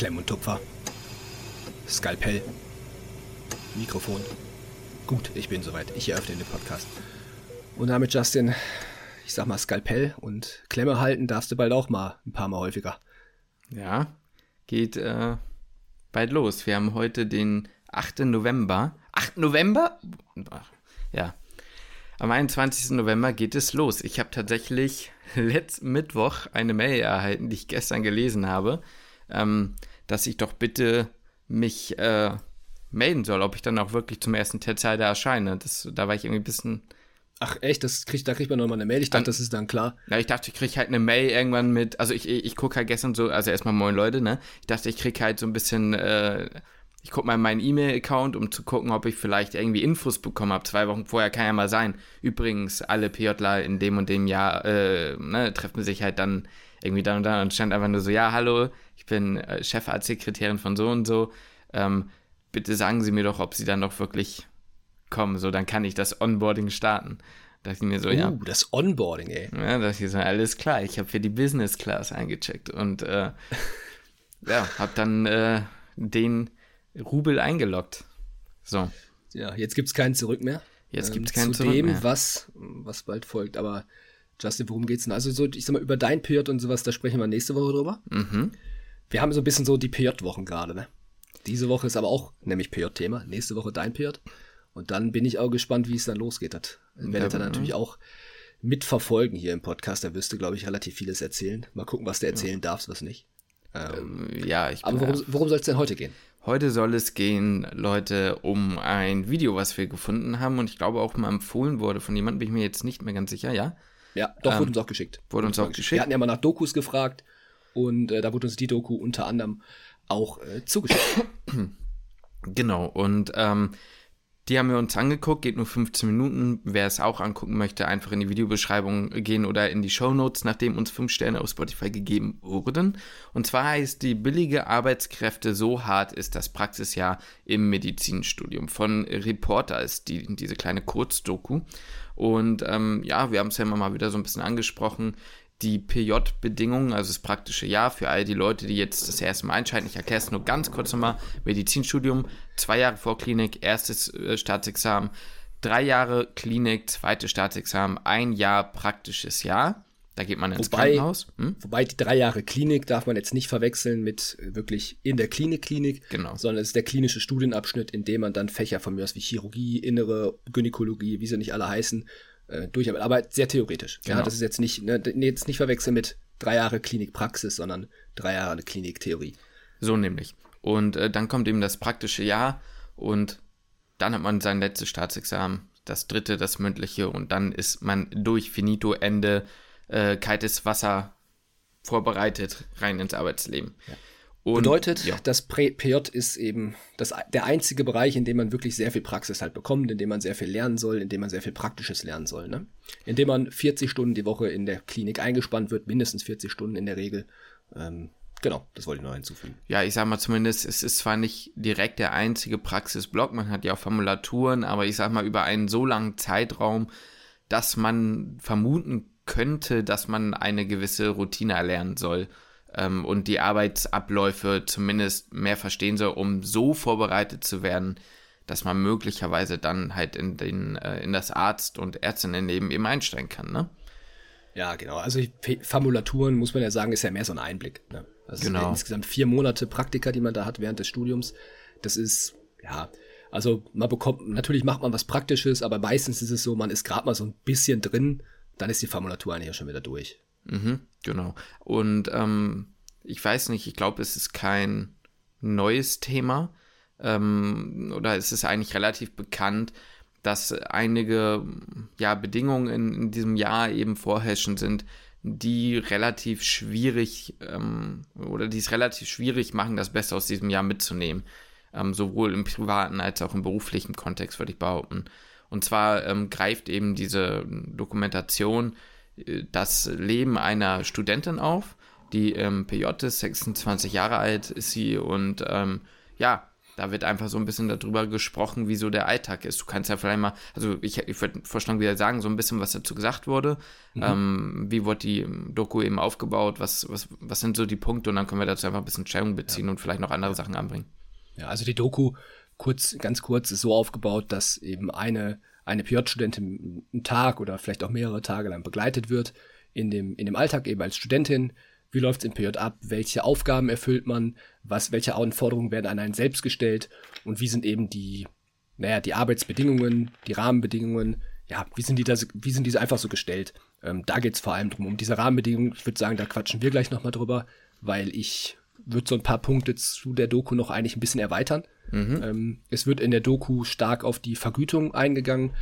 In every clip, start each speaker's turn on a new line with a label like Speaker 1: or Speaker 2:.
Speaker 1: Klemm und Tupfer. Skalpell. Mikrofon. Gut, ich bin soweit. Ich eröffne den Podcast. Und damit, Justin, ich sag mal Skalpell und Klemme halten darfst du bald auch mal ein paar Mal häufiger.
Speaker 2: Ja, geht äh, bald los. Wir haben heute den 8. November. 8. November? Ja. Am 21. November geht es los. Ich habe tatsächlich letzten Mittwoch eine Mail erhalten, die ich gestern gelesen habe, ähm, dass ich doch bitte mich äh, melden soll, ob ich dann auch wirklich zum ersten Teil da erscheine. Das, da war ich irgendwie ein bisschen.
Speaker 1: Ach echt, das kriegt, da kriegt man nochmal eine Mail. Ich dachte, das ist dann klar.
Speaker 2: Ja, ich dachte, ich krieg halt eine Mail irgendwann mit, also ich, ich, gucke halt gestern so, also erstmal moin Leute, ne? Ich dachte, ich krieg halt so ein bisschen, äh, ich gucke mal in meinen E-Mail-Account, um zu gucken, ob ich vielleicht irgendwie Infos bekommen habe. Zwei Wochen vorher kann ja mal sein. Übrigens, alle PJler in dem und dem Jahr äh, ne, treffen sich halt dann irgendwie dann und dann und stand einfach nur so, ja, hallo, ich bin äh, Chefarztsekretärin von so und so. Ähm, bitte sagen Sie mir doch, ob Sie dann doch wirklich kommen. So, dann kann ich das Onboarding starten. Da dachte ich mir so,
Speaker 1: uh,
Speaker 2: ja.
Speaker 1: das Onboarding, ey.
Speaker 2: Ja, da dachte ich so, alles klar, ich habe für die Business Class eingecheckt und äh, ja, habe dann äh, den Rubel eingeloggt. So.
Speaker 1: Ja, jetzt gibt's keinen Zurück mehr.
Speaker 2: Jetzt gibt's
Speaker 1: ähm,
Speaker 2: keinen
Speaker 1: zu
Speaker 2: Zurück
Speaker 1: dem,
Speaker 2: mehr.
Speaker 1: was, was bald folgt. Aber Justin, worum geht's denn? Also so, ich sag mal, über dein PJ und sowas, da sprechen wir nächste Woche drüber.
Speaker 2: Mhm.
Speaker 1: Wir haben so ein bisschen so die PJ-Wochen gerade, ne? Diese Woche ist aber auch nämlich PJ-Thema. Nächste Woche dein PJ. Und dann bin ich auch gespannt, wie es dann losgeht. Das werdet ihr
Speaker 2: Ja,
Speaker 1: natürlich auch mitverfolgen hier im Podcast. Da wirst du, glaube ich, relativ vieles erzählen. Mal gucken, was du erzählen darfst, was nicht. Ähm,
Speaker 2: Ja, ich
Speaker 1: aber worum, worum soll es denn heute gehen?
Speaker 2: Heute soll es gehen, Leute, um ein Video, was wir gefunden haben und ich glaube auch mal empfohlen wurde von jemandem, bin ich mir jetzt nicht mehr ganz sicher, ja?
Speaker 1: Ja, doch, wurde uns auch geschickt.
Speaker 2: Ähm, wurde uns auch
Speaker 1: Wir
Speaker 2: geschickt.
Speaker 1: hatten ja mal nach Dokus gefragt und äh, da wurde uns die Doku unter anderem auch äh, zugeschickt.
Speaker 2: Genau, und ähm, die haben wir uns angeguckt, geht nur 15 Minuten. Wer es auch angucken möchte, einfach in die Videobeschreibung gehen oder in die Shownotes, nachdem uns 5 Sterne auf Spotify gegeben wurden. Und zwar heißt die billige Arbeitskräfte so hart ist das Praxisjahr im Medizinstudium. Von Reporter ist die, diese kleine Kurzdoku. Und ähm, ja, wir haben es ja immer mal wieder so ein bisschen angesprochen. Die PJ-Bedingungen, also das praktische Jahr für all die Leute, die jetzt das erste Mal einschalten. Ich erkläre es nur ganz kurz nochmal. Medizinstudium, zwei Jahre Vorklinik, erstes äh, Staatsexamen, drei Jahre Klinik, zweites Staatsexamen, ein Jahr praktisches Jahr. Da geht man ins
Speaker 1: Wobei-
Speaker 2: Krankenhaus. Hm?
Speaker 1: Wobei die drei Jahre Klinik darf man jetzt nicht verwechseln mit äh, wirklich in der Klinik Klinik,
Speaker 2: Genau.
Speaker 1: sondern es ist der klinische Studienabschnitt, in dem man dann Fächer von mir aus wie Chirurgie, Innere, Gynäkologie, wie sie nicht alle heißen, äh, durcharbeitet. Aber sehr theoretisch. Ja,
Speaker 2: Genau.
Speaker 1: das ist jetzt nicht, ne, jetzt nicht verwechseln mit drei Jahre Klinikpraxis, sondern drei Jahre Kliniktheorie.
Speaker 2: So nämlich. Und äh, dann kommt eben das praktische Jahr und dann hat man sein letztes Staatsexamen, das dritte, das mündliche und dann ist man durch Finito Ende äh, kaltes Wasser vorbereitet rein ins Arbeitsleben. Und,
Speaker 1: Bedeutet,
Speaker 2: ja,
Speaker 1: das PJ ist eben das, der einzige Bereich, in dem man wirklich sehr viel Praxis halt bekommt, in dem man sehr viel lernen soll, in dem man sehr viel Praktisches lernen soll. Ne? In dem man 40 Stunden die Woche in der Klinik eingespannt wird, mindestens 40 Stunden in der Regel. Ähm, genau, das wollte ich noch hinzufügen.
Speaker 2: ja, ich sag mal zumindest, es ist zwar nicht direkt der einzige Praxisblock, man hat ja auch Formulaturen, aber ich sag mal über einen so langen Zeitraum, dass man vermuten könnte, dass man eine gewisse Routine erlernen soll ähm, und die Arbeitsabläufe zumindest mehr verstehen soll, um so vorbereitet zu werden, dass man möglicherweise dann halt in, den, äh, in das Arzt- und Ärztinnenleben eben einsteigen kann, ne?
Speaker 1: Ja, genau. Also Formulaturen, muss man ja sagen, ist ja mehr so ein Einblick. Ne? Sind
Speaker 2: Genau.
Speaker 1: insgesamt vier Monate Praktika, die man da hat während des Studiums. Das ist, ja, also man bekommt, natürlich macht man was Praktisches, aber meistens ist es so, man ist gerade mal so ein bisschen drin, dann ist die Formulatur eigentlich ja schon wieder durch.
Speaker 2: Mhm, genau. Und ähm, ich weiß nicht, ich glaube, es ist kein neues Thema ähm, oder es ist eigentlich relativ bekannt, dass einige ja, Bedingungen in, in diesem Jahr eben vorherrschend sind, die relativ schwierig ähm, oder die es relativ schwierig machen, das Beste aus diesem Jahr mitzunehmen. Ähm, sowohl im privaten als auch im beruflichen Kontext, würde ich behaupten. Und zwar ähm, greift eben diese Dokumentation das Leben einer Studentin auf, die ähm, PJ ist, 26 Jahre alt ist sie und ähm, ja, da wird einfach so ein bisschen darüber gesprochen, wie so der Alltag ist. Du kannst ja vielleicht mal, also ich, ich würde vorschlagen, wieder sagen, so ein bisschen, was dazu gesagt wurde. Mhm. Ähm, wie wurde die Doku eben aufgebaut? Was, was, was sind so die Punkte? Und dann können wir dazu einfach ein bisschen Stellung beziehen ja. und vielleicht noch andere Sachen anbringen.
Speaker 1: Ja, also die Doku, kurz, ganz kurz, ist so aufgebaut, dass eben eine, eine PJ-Studentin einen Tag oder vielleicht auch mehrere Tage lang begleitet wird in dem, in dem Alltag eben als Studentin wie läuft es im PJ ab, welche Aufgaben erfüllt man, was, welche Anforderungen werden an einen selbst gestellt und wie sind eben die, naja, die Arbeitsbedingungen, die Rahmenbedingungen, ja, wie sind die das, wie sind diese einfach so gestellt? Ähm, da geht es vor allem drum, um diese Rahmenbedingungen. Ich würde sagen, da quatschen wir gleich nochmal drüber, weil ich würde so ein paar Punkte zu der Doku noch eigentlich ein bisschen erweitern. Mhm. Ähm, es wird in der Doku stark auf die Vergütung eingegangen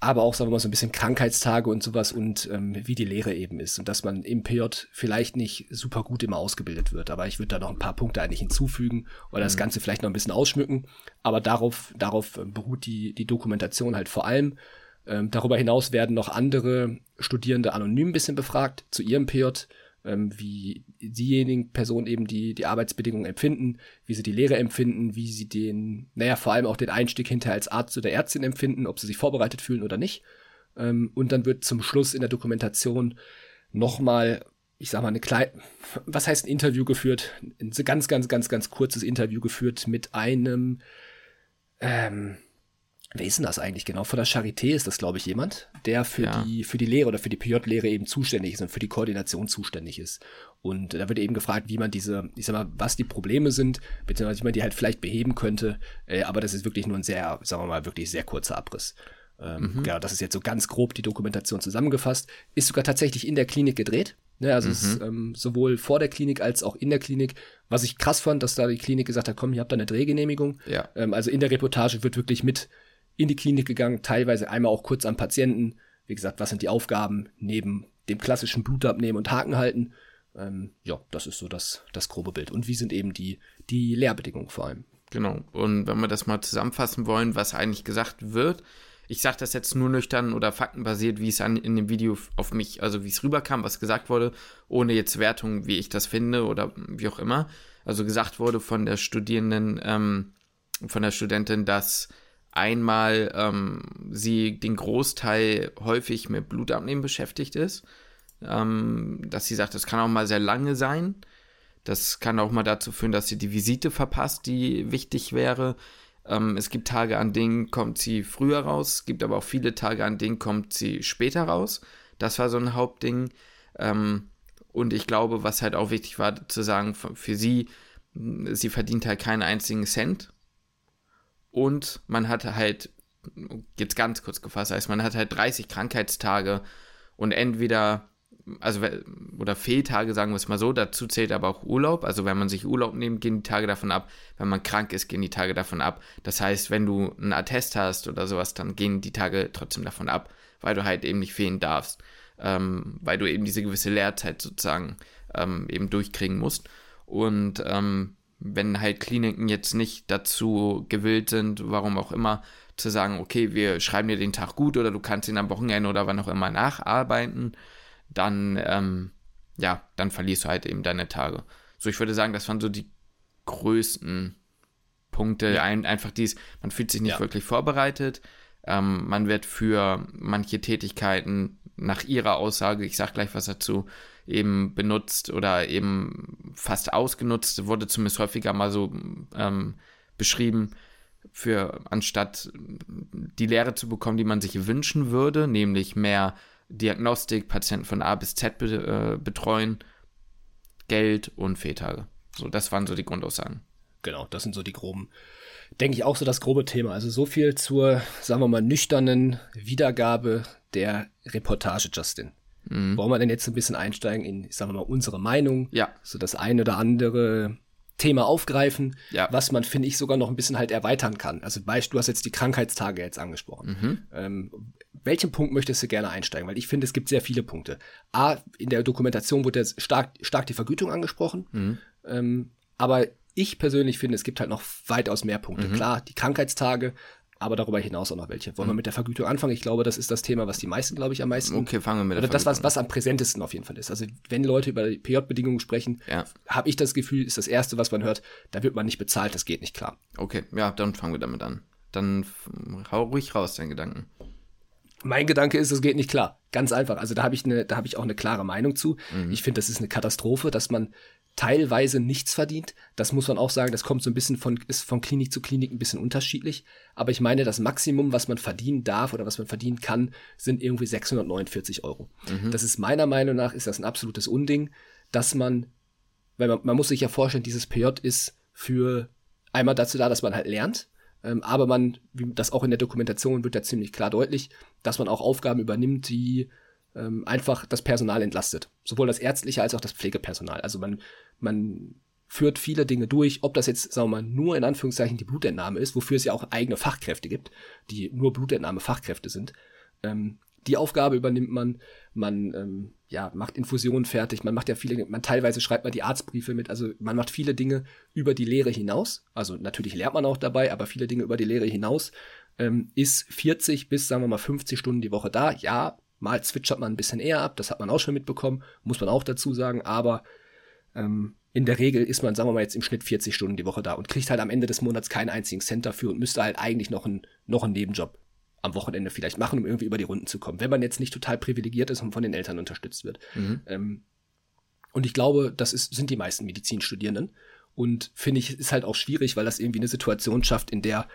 Speaker 1: aber auch, sagen wir mal, so ein bisschen Krankheitstage und sowas und ähm, wie die Lehre eben ist und dass man im PJ vielleicht nicht super gut immer ausgebildet wird. Aber ich würde da noch ein paar Punkte eigentlich hinzufügen oder mhm. das Ganze vielleicht noch ein bisschen ausschmücken. Aber darauf, darauf ähm, beruht die, die Dokumentation halt vor allem. Ähm, darüber hinaus werden noch andere Studierende anonym ein bisschen befragt zu ihrem PJ ähm, wie diejenigen Personen eben die, die Arbeitsbedingungen empfinden, wie sie die Lehre empfinden, wie sie den, naja, vor allem auch den Einstieg hinterher als Arzt oder Ärztin empfinden, ob sie sich vorbereitet fühlen oder nicht. Ähm, und dann wird zum Schluss in der Dokumentation nochmal, ich sag mal, eine kleine, was heißt ein Interview geführt? Ein ganz, ganz, ganz, ganz kurzes Interview geführt mit einem, ähm, Wer ist denn das eigentlich genau? Von der Charité ist das, glaube ich, jemand, der für ja. die, für die Lehre oder für die PJ-Lehre eben zuständig ist und für die Koordination zuständig ist. Und da wird eben gefragt, wie man diese, ich sag mal, was die Probleme sind, beziehungsweise wie man die halt vielleicht beheben könnte. Äh, aber das ist wirklich nur ein sehr, sagen wir mal, wirklich sehr kurzer Abriss. Ähm, mhm. Genau, das ist jetzt so ganz grob die Dokumentation zusammengefasst. Ist sogar tatsächlich in der Klinik gedreht. Ne, also mhm. es ist ähm, sowohl vor der Klinik als auch in der Klinik. Was ich krass fand, dass da die Klinik gesagt hat, komm, ihr habt da eine Drehgenehmigung. Ja. Ähm, also in der Reportage wird wirklich mit in die Klinik gegangen, teilweise einmal auch kurz am Patienten. Wie gesagt, was sind die Aufgaben neben dem klassischen Blutabnehmen und Haken halten? Ähm, ja, das ist so das, das grobe Bild. Und wie sind eben die, die Lehrbedingungen vor allem?
Speaker 2: Genau. Und wenn wir das mal zusammenfassen wollen, was eigentlich gesagt wird, ich sage das jetzt nur nüchtern oder faktenbasiert, wie es an, in dem Video auf mich, also wie es rüberkam, was gesagt wurde, ohne jetzt Wertung, wie ich das finde oder wie auch immer. Also gesagt wurde von der Studierenden, ähm, von der Studentin, dass einmal ähm, sie den Großteil häufig mit Blutabnehmen beschäftigt ist, ähm, dass sie sagt, das kann auch mal sehr lange sein. Das kann auch mal dazu führen, dass sie die Visite verpasst, die wichtig wäre. Ähm, es gibt Tage, an denen kommt sie früher raus, es gibt aber auch viele Tage, an denen kommt sie später raus. Das war so ein Hauptding. Ähm, und ich glaube, was halt auch wichtig war zu sagen, für sie, sie verdient halt keinen einzigen Cent und man hatte halt, jetzt ganz kurz gefasst, heißt man hat halt 30 Krankheitstage und entweder, also oder Fehltage, sagen wir es mal so, dazu zählt aber auch Urlaub. Also wenn man sich Urlaub nimmt, gehen die Tage davon ab. Wenn man krank ist, gehen die Tage davon ab. Das heißt, wenn du einen Attest hast oder sowas, dann gehen die Tage trotzdem davon ab, weil du halt eben nicht fehlen darfst. Ähm, weil du eben diese gewisse Lehrzeit sozusagen ähm, eben durchkriegen musst. Und ähm, wenn halt Kliniken jetzt nicht dazu gewillt sind, warum auch immer, zu sagen, okay, wir schreiben dir den Tag gut oder du kannst ihn am Wochenende oder wann auch immer nacharbeiten, dann, ähm, ja, dann verlierst du halt eben deine Tage. So, ich würde sagen, das waren so die größten Punkte. Ja. Ein, einfach dies, man fühlt sich nicht ja. wirklich vorbereitet. Ähm, man wird für manche Tätigkeiten nach ihrer Aussage, ich sage gleich was dazu, eben benutzt oder eben fast ausgenutzt, wurde zumindest häufiger mal so ähm, beschrieben, für anstatt die Lehre zu bekommen, die man sich wünschen würde, nämlich mehr Diagnostik, Patienten von A bis Z be äh, betreuen, Geld und Fehltage. So, das waren so die Grundaussagen.
Speaker 1: Genau, das sind so die groben, denke ich auch so das grobe Thema. Also so viel zur, sagen wir mal, nüchternen Wiedergabe der Reportage, Justin. Mhm. Wollen wir denn jetzt ein bisschen einsteigen in, ich sag mal, unsere Meinung?
Speaker 2: Ja.
Speaker 1: So das eine oder andere Thema aufgreifen, ja. was man, finde ich, sogar noch ein bisschen halt erweitern kann. Also Beispiel, du hast jetzt die Krankheitstage jetzt angesprochen. Mhm. Ähm, welchen Punkt möchtest du gerne einsteigen? Weil ich finde, es gibt sehr viele Punkte. A, in der Dokumentation wurde jetzt stark, stark die Vergütung angesprochen. Mhm. Ähm, aber ich persönlich finde, es gibt halt noch weitaus mehr Punkte. Mhm. Klar, die Krankheitstage, aber darüber hinaus auch noch welche. Wollen mhm. wir mit der Vergütung anfangen? Ich glaube, das ist das Thema, was die meisten, glaube ich, am meisten.
Speaker 2: Okay, fangen wir mit der
Speaker 1: Oder das, was, was am präsentesten auf jeden Fall ist. Also, wenn Leute über die PJ-Bedingungen sprechen, ja. habe ich das Gefühl, ist das Erste, was man hört, da wird man nicht bezahlt, das geht nicht klar.
Speaker 2: Okay, ja, dann fangen wir damit an. Dann hau ruhig raus, deinen Gedanken.
Speaker 1: Mein Gedanke ist, es geht nicht klar. Ganz einfach. Also da habe ich eine, da habe ich auch eine klare Meinung zu. Mhm. Ich finde, das ist eine Katastrophe, dass man teilweise nichts verdient. Das muss man auch sagen, das kommt so ein bisschen von, ist von Klinik zu Klinik ein bisschen unterschiedlich. Aber ich meine, das Maximum, was man verdienen darf oder was man verdienen kann, sind irgendwie 649 Euro. Mhm. Das ist meiner Meinung nach, ist das ein absolutes Unding, dass man, weil man, man muss sich ja vorstellen, dieses PJ ist für einmal dazu da, dass man halt lernt, ähm, aber man, wie das auch in der Dokumentation wird ja ziemlich klar deutlich, dass man auch Aufgaben übernimmt, die ähm, einfach das Personal entlastet. Sowohl das ärztliche als auch das Pflegepersonal. Also man, man führt viele Dinge durch, ob das jetzt, sagen wir mal, nur in Anführungszeichen die Blutentnahme ist, wofür es ja auch eigene Fachkräfte gibt, die nur Blutentnahme Fachkräfte sind. Ähm, die Aufgabe übernimmt man, man ähm, ja, macht Infusionen fertig, man macht ja viele, man teilweise schreibt man die Arztbriefe mit, also man macht viele Dinge über die Lehre hinaus. Also natürlich lernt man auch dabei, aber viele Dinge über die Lehre hinaus. Ähm, ist 40 bis, sagen wir mal, 50 Stunden die Woche da. Ja, mal zwitschert man ein bisschen eher ab, das hat man auch schon mitbekommen, muss man auch dazu sagen, aber ähm, in der Regel ist man, sagen wir mal, jetzt im Schnitt 40 Stunden die Woche da und kriegt halt am Ende des Monats keinen einzigen Cent dafür und müsste halt eigentlich noch, ein, noch einen Nebenjob am Wochenende vielleicht machen, um irgendwie über die Runden zu kommen, wenn man jetzt nicht total privilegiert ist und von den Eltern unterstützt wird. Mhm. Ähm, und ich glaube, das ist, sind die meisten Medizinstudierenden. Und finde ich, ist halt auch schwierig, weil das irgendwie eine Situation schafft, in der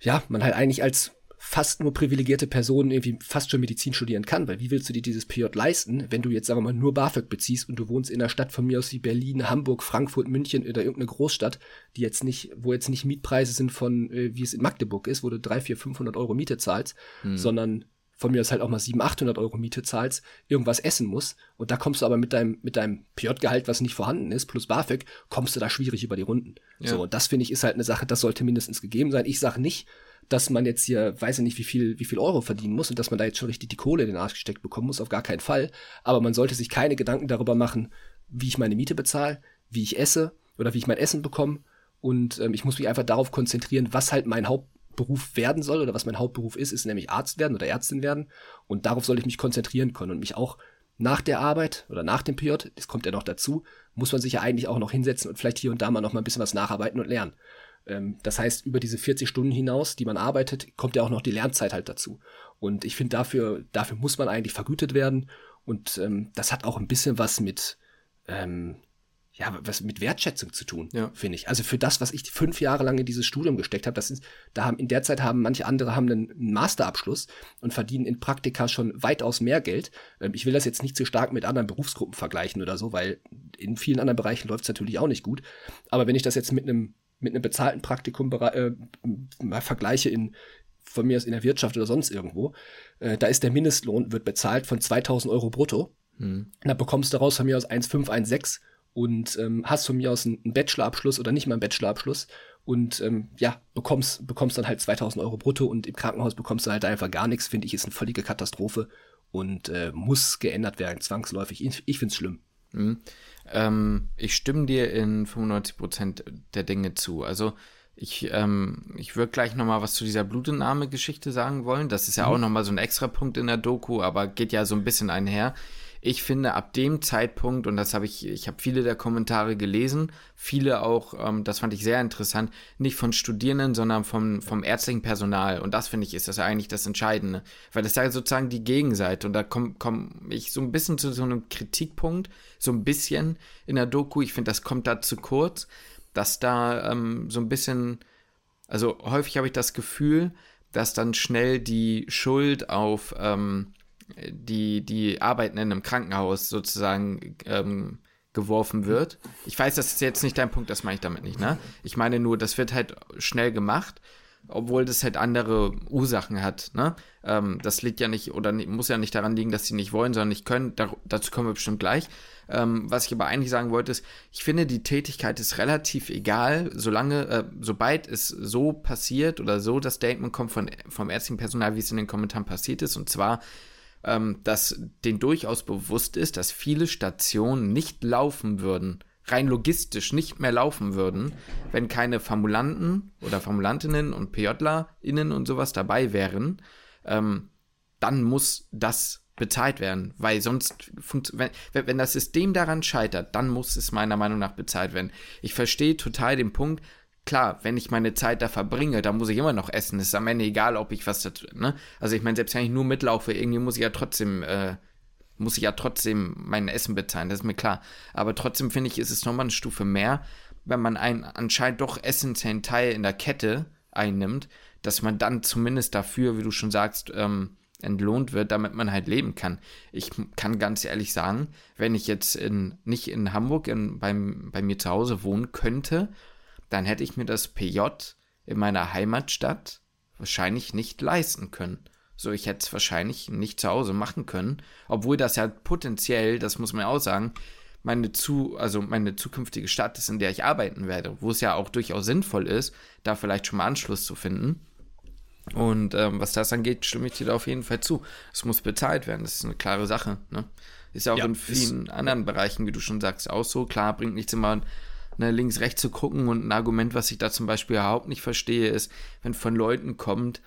Speaker 1: ja, man halt eigentlich als fast nur privilegierte Personen irgendwie fast schon Medizin studieren kann, weil wie willst du dir dieses PJ leisten, wenn du jetzt, sagen wir mal, nur BAföG beziehst und du wohnst in einer Stadt von mir aus wie Berlin, Hamburg, Frankfurt, München oder irgendeine Großstadt, die jetzt nicht, wo jetzt nicht Mietpreise sind von, äh, wie es in Magdeburg ist, wo du drei, vier, 500 Euro Miete zahlst, hm. sondern von mir aus halt auch mal 700, 800 Euro Miete zahlst, irgendwas essen muss und da kommst du aber mit deinem, mit deinem PJ-Gehalt, was nicht vorhanden ist, plus BAföG, kommst du da schwierig über die Runden. Ja. So, und das finde ich ist halt eine Sache, das sollte mindestens gegeben sein. Ich sage nicht, dass man jetzt hier, weiß ich nicht, wie viel, wie viel Euro verdienen muss und dass man da jetzt schon richtig die Kohle in den Arsch gesteckt bekommen muss, auf gar keinen Fall. Aber man sollte sich keine Gedanken darüber machen, wie ich meine Miete bezahle, wie ich esse oder wie ich mein Essen bekomme. Und ähm, ich muss mich einfach darauf konzentrieren, was halt mein Hauptberuf werden soll oder was mein Hauptberuf ist, ist nämlich Arzt werden oder Ärztin werden. Und darauf soll ich mich konzentrieren können und mich auch nach der Arbeit oder nach dem PJ, das kommt ja noch dazu, muss man sich ja eigentlich auch noch hinsetzen und vielleicht hier und da mal noch mal ein bisschen was nacharbeiten und lernen. Ähm, das heißt, über diese 40 Stunden hinaus, die man arbeitet, kommt ja auch noch die Lernzeit halt dazu. Und ich finde, dafür, dafür muss man eigentlich vergütet werden. Und ähm, das hat auch ein bisschen was mit, ähm, ja, was mit Wertschätzung zu tun, ja. finde ich. Also für das, was ich fünf Jahre lang in dieses Studium gesteckt habe, das ist, da haben in der Zeit haben manche andere haben einen, einen Masterabschluss und verdienen in Praktika schon weitaus mehr Geld. Ähm, ich will das jetzt nicht zu stark mit anderen Berufsgruppen vergleichen oder so, weil in vielen anderen Bereichen läuft es natürlich auch nicht gut. Aber wenn ich das jetzt mit einem mit einem bezahlten Praktikum äh, mal vergleiche in von mir aus in der Wirtschaft oder sonst irgendwo, äh, da ist der Mindestlohn, wird bezahlt von 2000 Euro brutto. Hm. Da bekommst du daraus von mir aus 1,5, 1,6 und ähm, hast von mir aus einen Bachelorabschluss oder nicht mal einen Bachelorabschluss und ähm, ja, bekommst, bekommst dann halt 2000 Euro brutto und im Krankenhaus bekommst du halt einfach gar nichts, finde ich, ist eine völlige Katastrophe und äh, muss geändert werden, zwangsläufig. Ich, ich finde es schlimm.
Speaker 2: Mhm. Ähm, ich stimme dir in 95% der Dinge zu. Also ich, ähm, ich würde gleich nochmal was zu dieser Blutentnahme-Geschichte sagen wollen. Das ist ja mhm. auch nochmal so ein extra Punkt in der Doku, aber geht ja so ein bisschen einher. Ich finde, ab dem Zeitpunkt, und das habe ich, ich habe viele der Kommentare gelesen, viele auch, ähm, das fand ich sehr interessant, nicht von Studierenden, sondern vom, vom ärztlichen Personal. Und das finde ich, ist das eigentlich das Entscheidende. Weil das ist ja sozusagen die Gegenseite. Und da komme komm ich so ein bisschen zu so einem Kritikpunkt, so ein bisschen in der Doku. Ich finde, das kommt da zu kurz, dass da ähm, so ein bisschen, also häufig habe ich das Gefühl, dass dann schnell die Schuld auf ähm, die, die arbeiten in einem Krankenhaus sozusagen ähm, geworfen wird. Ich weiß, das ist jetzt nicht dein Punkt, das meine ich damit nicht, ne? Ich meine nur, das wird halt schnell gemacht, obwohl das halt andere Ursachen hat, ne? Ähm, das liegt ja nicht oder muss ja nicht daran liegen, dass sie nicht wollen, sondern nicht können. Da, dazu kommen wir bestimmt gleich. Ähm, was ich aber eigentlich sagen wollte, ist, ich finde, die Tätigkeit ist relativ egal, solange, äh, sobald es so passiert oder so das Statement kommt von, vom ärztlichen Personal, wie es in den Kommentaren passiert ist, und zwar, ähm, dass denen durchaus bewusst ist, dass viele Stationen nicht laufen würden, rein logistisch nicht mehr laufen würden, wenn keine Formulanten oder Formulantinnen und PJlerInnen und sowas dabei wären, ähm, dann muss das bezahlt werden, weil sonst, wenn, wenn das System daran scheitert, dann muss es meiner Meinung nach bezahlt werden. Ich verstehe total den Punkt, klar, wenn ich meine Zeit da verbringe, dann muss ich immer noch essen. Es ist am Ende egal, ob ich was dazu, ne? Also ich meine, selbst wenn ich nur mitlaufe, irgendwie muss ich ja trotzdem, äh, muss ich ja trotzdem mein Essen bezahlen, das ist mir klar. Aber trotzdem finde ich, ist es nochmal eine Stufe mehr, wenn man einen anscheinend doch essentiellen Teil in der Kette einnimmt, dass man dann zumindest dafür, wie du schon sagst, ähm, entlohnt wird, damit man halt leben kann. Ich kann ganz ehrlich sagen, wenn ich jetzt in, nicht in Hamburg in, beim, bei mir zu Hause wohnen könnte dann hätte ich mir das PJ in meiner Heimatstadt wahrscheinlich nicht leisten können. So, ich hätte es wahrscheinlich nicht zu Hause machen können, obwohl das ja potenziell, das muss man auch sagen, meine zu, also meine zukünftige Stadt ist, in der ich arbeiten werde, wo es ja auch durchaus sinnvoll ist, da vielleicht schon mal Anschluss zu finden. Und ähm, was das angeht, stimme ich dir da auf jeden Fall zu. Es muss bezahlt werden, das ist eine klare Sache. Ne? Ist ja auch ja, in vielen anderen Bereichen, wie du schon sagst, auch so. Klar, bringt nichts immer ne, links, rechts zu gucken. Und ein Argument, was ich da zum Beispiel überhaupt nicht verstehe, ist, wenn von Leuten kommt,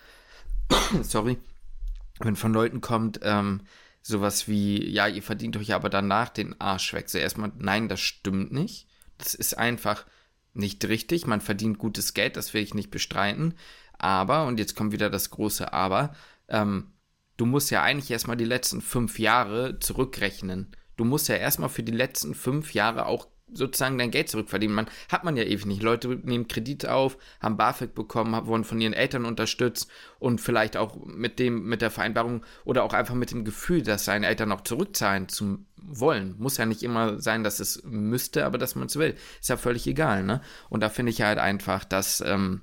Speaker 2: sorry, wenn von Leuten kommt, ähm, sowas wie, ja, ihr verdient euch aber danach den Arsch weg. So erstmal, nein, das stimmt nicht. Das ist einfach nicht richtig. Man verdient gutes Geld, das will ich nicht bestreiten. Aber, und jetzt kommt wieder das große Aber, ähm, du musst ja eigentlich erstmal die letzten fünf Jahre zurückrechnen. Du musst ja erstmal für die letzten fünf Jahre auch sozusagen dein Geld zurückverdienen. Man hat man ja ewig nicht. Leute nehmen Kredite auf, haben BAföG bekommen, wurden von ihren Eltern unterstützt und vielleicht auch mit dem, mit der Vereinbarung oder auch einfach mit dem Gefühl, dass seine Eltern auch zurückzahlen zu wollen. Muss ja nicht immer sein, dass es müsste, aber dass man es will. Ist ja völlig egal, ne? Und da finde ich halt einfach, dass, ähm,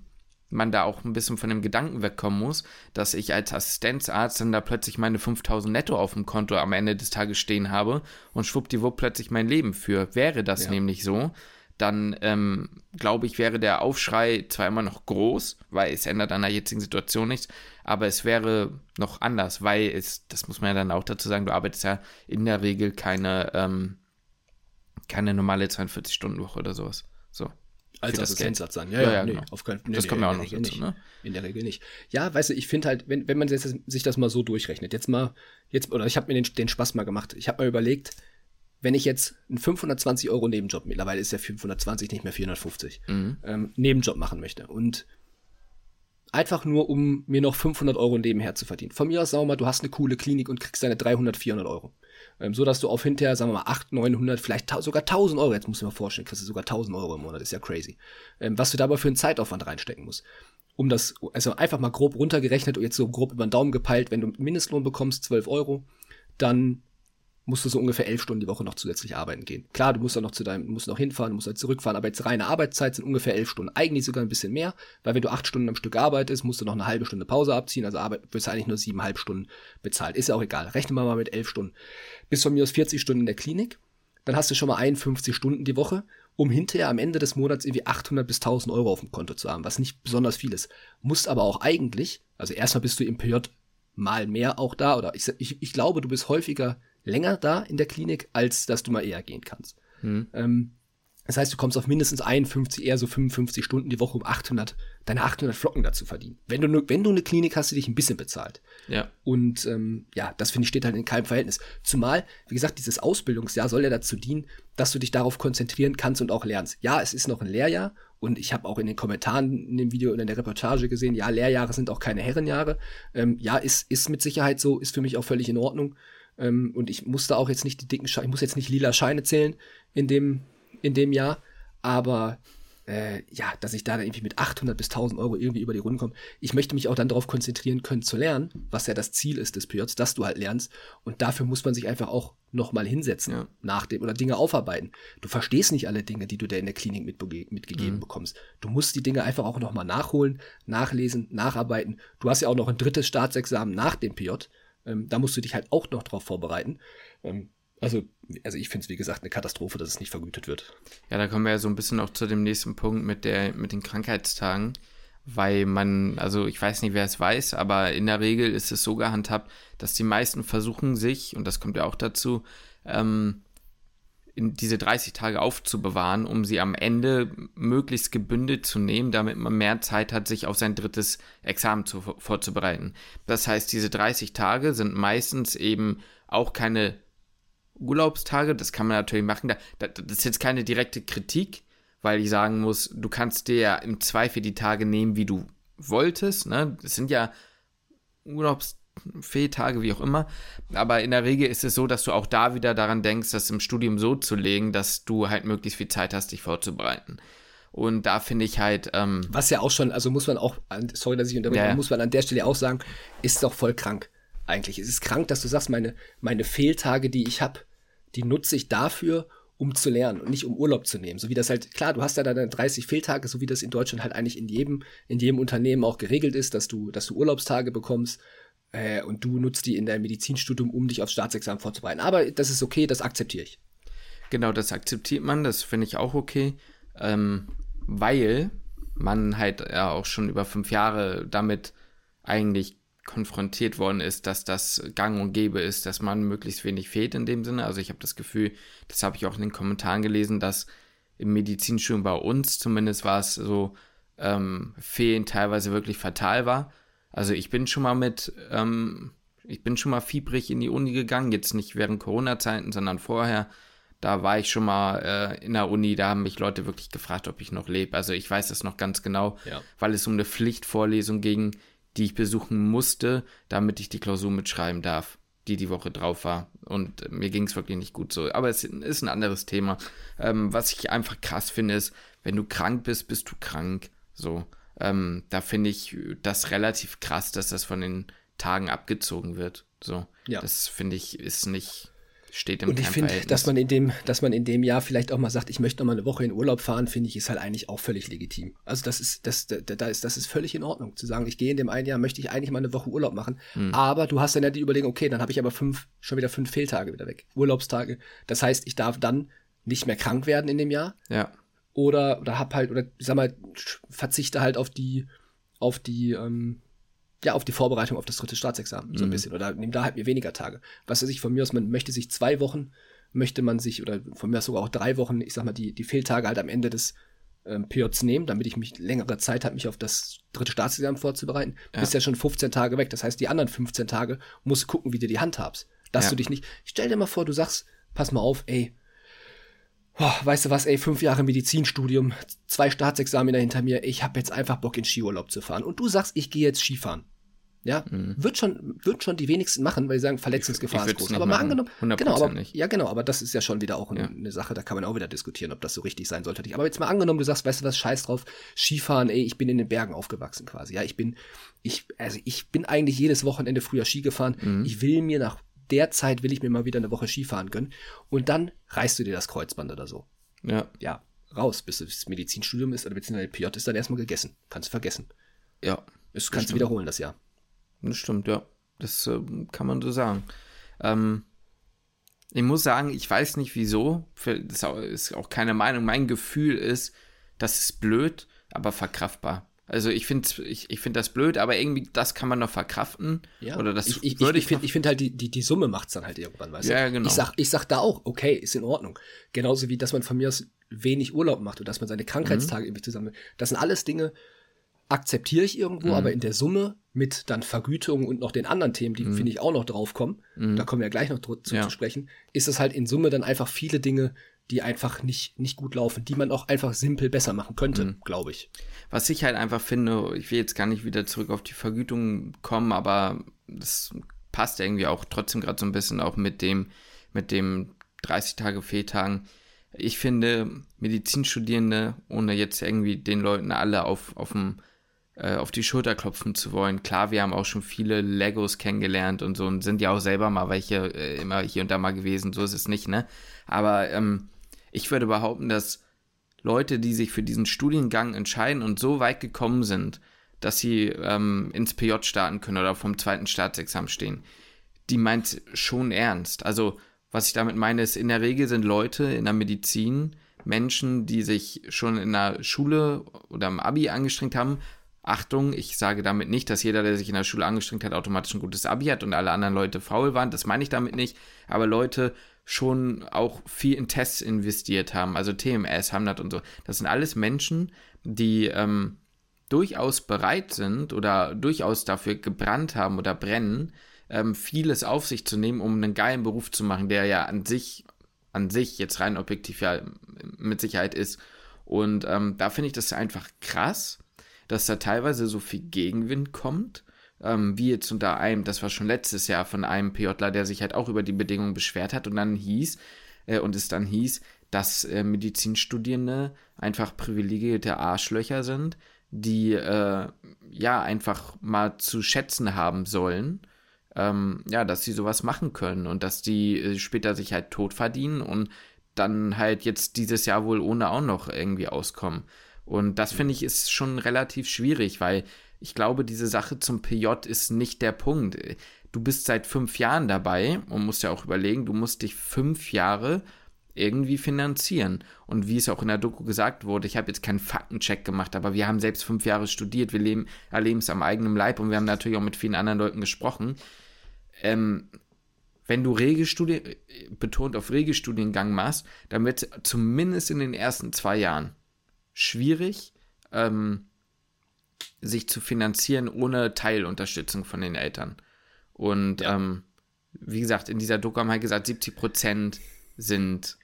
Speaker 2: man da auch ein bisschen von dem Gedanken wegkommen muss, dass ich als Assistenzarzt dann da plötzlich meine 5000 netto auf dem Konto am Ende des Tages stehen habe und schwuppdiwupp plötzlich mein Leben für. Wäre das ja. nämlich so, dann ähm, glaube ich, wäre der Aufschrei zwar immer noch groß, weil es ändert an der jetzigen Situation nichts, aber es wäre noch anders, weil es, das muss man ja dann auch dazu sagen, du arbeitest ja in der Regel keine, ähm, keine normale 42-Stunden-Woche oder sowas. So
Speaker 1: als Assistentsatz sein. Ja, ja, ja, nee, genau. auf keinen
Speaker 2: nee, Das nee, kommt ja auch noch dazu,
Speaker 1: nicht. ne? In der Regel nicht. Ja, weißt du, ich finde halt, wenn, wenn man jetzt, sich das mal so durchrechnet, jetzt mal, jetzt, oder ich habe mir den, den Spaß mal gemacht, ich habe mal überlegt, wenn ich jetzt einen 520 Euro Nebenjob, mittlerweile ist ja 520 nicht mehr 450, mhm. ähm, Nebenjob machen möchte und einfach nur, um mir noch 500 Euro nebenher zu verdienen. Von mir aus, sagen wir mal, du hast eine coole Klinik und kriegst deine 300, 400 Euro ähm, so dass du auf hinterher, sagen wir mal, 800, 900, vielleicht sogar 1000 Euro, jetzt du dir mal vorstellen, kriegst du sogar 1000 Euro im Monat, ist ja crazy, ähm, was du dabei für einen Zeitaufwand reinstecken musst. Um das, also einfach mal grob runtergerechnet und jetzt so grob über den Daumen gepeilt, wenn du Mindestlohn bekommst, 12 Euro, dann musst du so ungefähr elf Stunden die Woche noch zusätzlich arbeiten gehen. Klar, du musst dann noch zu deinem, musst noch hinfahren, du musst halt zurückfahren, aber jetzt reine Arbeitszeit sind ungefähr elf Stunden. Eigentlich sogar ein bisschen mehr, weil wenn du acht Stunden am Stück arbeitest, musst du noch eine halbe Stunde Pause abziehen, also arbeit, wirst du eigentlich nur siebeneinhalb Stunden bezahlt. Ist ja auch egal. Rechnen wir mal mit elf Stunden. Bis von mir aus 40 Stunden in der Klinik, dann hast du schon mal 51 Stunden die Woche, um hinterher am Ende des Monats irgendwie 800 bis 1000 Euro auf dem Konto zu haben, was nicht besonders viel ist. Musst aber auch eigentlich, also erstmal bist du im PJ mal mehr auch da, oder ich, ich, ich glaube, du bist häufiger länger da in der Klinik, als dass du mal eher gehen kannst. Hm. Ähm, das heißt, du kommst auf mindestens 51, eher so 55 Stunden die Woche, um 800, deine 800 Flocken dazu verdienen. Wenn du, ne, wenn du eine Klinik hast, die dich ein bisschen bezahlt.
Speaker 2: Ja.
Speaker 1: Und ähm, ja, das finde ich steht halt in keinem Verhältnis. Zumal, wie gesagt, dieses Ausbildungsjahr soll ja dazu dienen, dass du dich darauf konzentrieren kannst und auch lernst. Ja, es ist noch ein Lehrjahr und ich habe auch in den Kommentaren in dem Video und in der Reportage gesehen, ja, Lehrjahre sind auch keine Herrenjahre. Ähm, ja, ist, ist mit Sicherheit so, ist für mich auch völlig in Ordnung. Ähm, und ich musste auch jetzt nicht die dicken Scheine, ich muss jetzt nicht lila Scheine zählen in dem, in dem Jahr. Aber äh, ja, dass ich da dann irgendwie mit 800 bis 1000 Euro irgendwie über die Runden komme. Ich möchte mich auch dann darauf konzentrieren können zu lernen, was ja das Ziel ist des PJs, dass du halt lernst. Und dafür muss man sich einfach auch nochmal hinsetzen ja. nach dem oder Dinge aufarbeiten. Du verstehst nicht alle Dinge, die du da in der Klinik mitgegeben mhm. bekommst. Du musst die Dinge einfach auch nochmal nachholen, nachlesen, nacharbeiten. Du hast ja auch noch ein drittes Staatsexamen nach dem PJ. Ähm, da musst du dich halt auch noch drauf vorbereiten. Ähm, also, also ich finde es, wie gesagt, eine Katastrophe, dass es nicht vergütet wird.
Speaker 2: Ja, da kommen wir ja so ein bisschen auch zu dem nächsten Punkt mit, der, mit den Krankheitstagen. Weil man, also ich weiß nicht, wer es weiß, aber in der Regel ist es so gehandhabt, dass die meisten versuchen sich, und das kommt ja auch dazu, ähm, in diese 30 Tage aufzubewahren, um sie am Ende möglichst gebündelt zu nehmen, damit man mehr Zeit hat, sich auf sein drittes Examen zu, vorzubereiten. Das heißt, diese 30 Tage sind meistens eben auch keine Urlaubstage, das kann man natürlich machen. das ist jetzt keine direkte Kritik, weil ich sagen muss, du kannst dir ja im Zweifel die Tage nehmen, wie du wolltest. Ne? Das sind ja Urlaubstage Fehltage, wie auch immer. Aber in der Regel ist es so, dass du auch da wieder daran denkst, das im Studium so zu legen, dass du halt möglichst viel Zeit hast, dich vorzubereiten. Und da finde ich halt. Ähm,
Speaker 1: Was ja auch schon, also muss man auch, sorry, dass ich unterbreche, ja. muss man an der Stelle auch sagen, ist doch voll krank. Eigentlich. Es ist krank, dass du sagst, meine, meine Fehltage, die ich habe, die nutze ich dafür, um zu lernen und nicht um Urlaub zu nehmen. So wie das halt, klar, du hast ja deine 30 Fehltage, so wie das in Deutschland halt eigentlich in jedem, in jedem Unternehmen auch geregelt ist, dass du, dass du Urlaubstage bekommst äh, und du nutzt die in deinem Medizinstudium, um dich aufs Staatsexamen vorzubereiten. Aber das ist okay, das akzeptiere ich.
Speaker 2: Genau, das akzeptiert man, das finde ich auch okay, ähm, weil man halt ja auch schon über fünf Jahre damit eigentlich konfrontiert worden ist, dass das gang und gäbe ist, dass man möglichst wenig fehlt in dem Sinne. Also ich habe das Gefühl, das habe ich auch in den Kommentaren gelesen, dass im Medizinstudium bei uns zumindest war es so, ähm, Fehlen teilweise wirklich fatal war. Also ich bin schon mal mit, ähm, ich bin schon mal fiebrig in die Uni gegangen, jetzt nicht während Corona-Zeiten, sondern vorher. Da war ich schon mal äh, in der Uni, da haben mich Leute wirklich gefragt, ob ich noch lebe. Also ich weiß das noch ganz genau, ja. weil es um eine Pflichtvorlesung ging, die ich besuchen musste, damit ich die Klausur mitschreiben darf, die die Woche drauf war. Und mir ging es wirklich nicht gut so. Aber es ist ein anderes Thema. Ähm, was ich einfach krass finde, ist, wenn du krank bist, bist du krank. So. Ähm, da finde ich das relativ krass, dass das von den Tagen abgezogen wird. So, ja. das finde ich ist nicht steht im
Speaker 1: Und ich finde, dass man in dem, dass man in dem Jahr vielleicht auch mal sagt, ich möchte noch mal eine Woche in Urlaub fahren, finde ich, ist halt eigentlich auch völlig legitim. Also das ist, das, da ist, das ist völlig in Ordnung, zu sagen, ich gehe in dem einen Jahr, möchte ich eigentlich mal eine Woche Urlaub machen. Mhm. Aber du hast dann ja die Überlegung, okay, dann habe ich aber fünf, schon wieder fünf Fehltage wieder weg. Urlaubstage. Das heißt, ich darf dann nicht mehr krank werden in dem Jahr.
Speaker 2: Ja
Speaker 1: oder, oder hab halt, oder sag mal, verzichte halt auf die, auf die, ähm, ja, auf die Vorbereitung auf das dritte Staatsexamen, so ein mhm. bisschen. Oder nehm da halt mir weniger Tage. Was weiß ich, von mir aus, man möchte sich zwei Wochen, möchte man sich, oder von mir aus sogar auch drei Wochen, ich sag mal, die, die Fehltage halt am Ende des ähm, PJs nehmen, damit ich mich längere Zeit habe, mich auf das dritte Staatsexamen vorzubereiten. Ja. Bist ja schon 15 Tage weg. Das heißt, die anderen 15 Tage musst du gucken, wie du die handhabst. Dass ja. du dich nicht, stell dir mal vor, du sagst, pass mal auf, ey, Oh, weißt du was, ey, fünf Jahre Medizinstudium, zwei Staatsexaminer hinter mir, ich habe jetzt einfach Bock in Skiurlaub zu fahren. Und du sagst, ich gehe jetzt Skifahren. Ja, mhm. wird schon, wird schon die wenigsten machen, weil sie sagen, Verletzungsgefahr ist groß. Aber mal angenommen, genau, aber, nicht. ja, genau, aber das ist ja schon wieder auch ja. eine Sache, da kann man auch wieder diskutieren, ob das so richtig sein sollte. Aber jetzt mal angenommen, du sagst, weißt du was, scheiß drauf, Skifahren, ey, ich bin in den Bergen aufgewachsen quasi. Ja, ich bin, ich, also ich bin eigentlich jedes Wochenende früher Ski gefahren. Mhm. Ich will mir nach der Zeit will ich mir mal wieder eine Woche Skifahren gönnen. Und dann reißt du dir das Kreuzband oder so.
Speaker 2: Ja.
Speaker 1: Ja, raus, bis das Medizinstudium ist, oder beziehungsweise PJ ist dann erstmal gegessen. Kannst du vergessen.
Speaker 2: Ja.
Speaker 1: Das kannst du wiederholen, das Jahr.
Speaker 2: Das stimmt, ja. Das äh, kann man so sagen. Ähm, ich muss sagen, ich weiß nicht wieso. Das ist auch keine Meinung. Mein Gefühl ist, das ist blöd, aber verkraftbar. Also ich finde ich, ich find das blöd, aber irgendwie das kann man noch verkraften.
Speaker 1: Ja.
Speaker 2: Oder das
Speaker 1: ich, ich, würde ich, ich finde ich find halt die, die, die Summe macht's dann halt irgendwann, weißt
Speaker 2: du?
Speaker 1: Ja,
Speaker 2: genau.
Speaker 1: Ich sag, ich sag da auch, okay, ist in Ordnung. Genauso wie, dass man von mir aus wenig Urlaub macht und dass man seine Krankheitstage mhm. irgendwie zusammen. Das sind alles Dinge, akzeptiere ich irgendwo, mhm. aber in der Summe mit dann Vergütung und noch den anderen Themen, die mhm. finde ich auch noch draufkommen, mhm. da kommen wir ja gleich noch zu, ja. zu sprechen, ist es halt in Summe dann einfach viele Dinge, die einfach nicht, nicht gut laufen, die man auch einfach simpel besser machen könnte, mhm. glaube ich.
Speaker 2: Was ich halt einfach finde, ich will jetzt gar nicht wieder zurück auf die Vergütung kommen, aber das passt irgendwie auch trotzdem gerade so ein bisschen auch mit dem, mit dem 30 Tage Fehltagen. Ich finde, Medizinstudierende, ohne jetzt irgendwie den Leuten alle auf, auf, dem, äh, auf die Schulter klopfen zu wollen, klar, wir haben auch schon viele Legos kennengelernt und so und sind ja auch selber mal welche äh, immer hier und da mal gewesen, so ist es nicht, ne? Aber ähm, ich würde behaupten, dass Leute, die sich für diesen Studiengang entscheiden und so weit gekommen sind, dass sie ähm, ins PJ starten können oder vom zweiten Staatsexamen stehen, die meint schon ernst. Also, was ich damit meine, ist, in der Regel sind Leute in der Medizin Menschen, die sich schon in der Schule oder im Abi angestrengt haben. Achtung, ich sage damit nicht, dass jeder, der sich in der Schule angestrengt hat, automatisch ein gutes Abi hat und alle anderen Leute faul waren. Das meine ich damit nicht. Aber Leute schon auch viel in Tests investiert haben, also TMS, Hamnat und so. Das sind alles Menschen, die ähm, durchaus bereit sind oder durchaus dafür gebrannt haben oder brennen, ähm, vieles auf sich zu nehmen, um einen geilen Beruf zu machen, der ja an sich, an sich jetzt rein objektiv ja mit Sicherheit ist. Und ähm, da finde ich das einfach krass, dass da teilweise so viel Gegenwind kommt. Ähm, wie jetzt unter einem, das war schon letztes Jahr von einem PJler, der sich halt auch über die Bedingungen beschwert hat und dann hieß, äh, und es dann hieß, dass äh, Medizinstudierende einfach privilegierte Arschlöcher sind, die äh, ja einfach mal zu schätzen haben sollen, ähm, ja, dass sie sowas machen können und dass die äh, später sich halt tot verdienen und dann halt jetzt dieses Jahr wohl ohne auch noch irgendwie auskommen. Und das finde ich ist schon relativ schwierig, weil ich glaube, diese Sache zum PJ ist nicht der Punkt. Du bist seit fünf Jahren dabei und musst ja auch überlegen, du musst dich fünf Jahre irgendwie finanzieren. Und wie es auch in der Doku gesagt wurde, ich habe jetzt keinen Faktencheck gemacht, aber wir haben selbst fünf Jahre studiert, wir leben, erleben es am eigenen Leib und wir haben natürlich auch mit vielen anderen Leuten gesprochen. Ähm, wenn du Regelstudien, betont auf Regelstudiengang machst, dann wird es zumindest in den ersten zwei Jahren schwierig, ähm, sich zu finanzieren ohne Teilunterstützung von den Eltern. Und ja. ähm, wie gesagt, in dieser Doku haben wir halt gesagt, 70 Prozent sind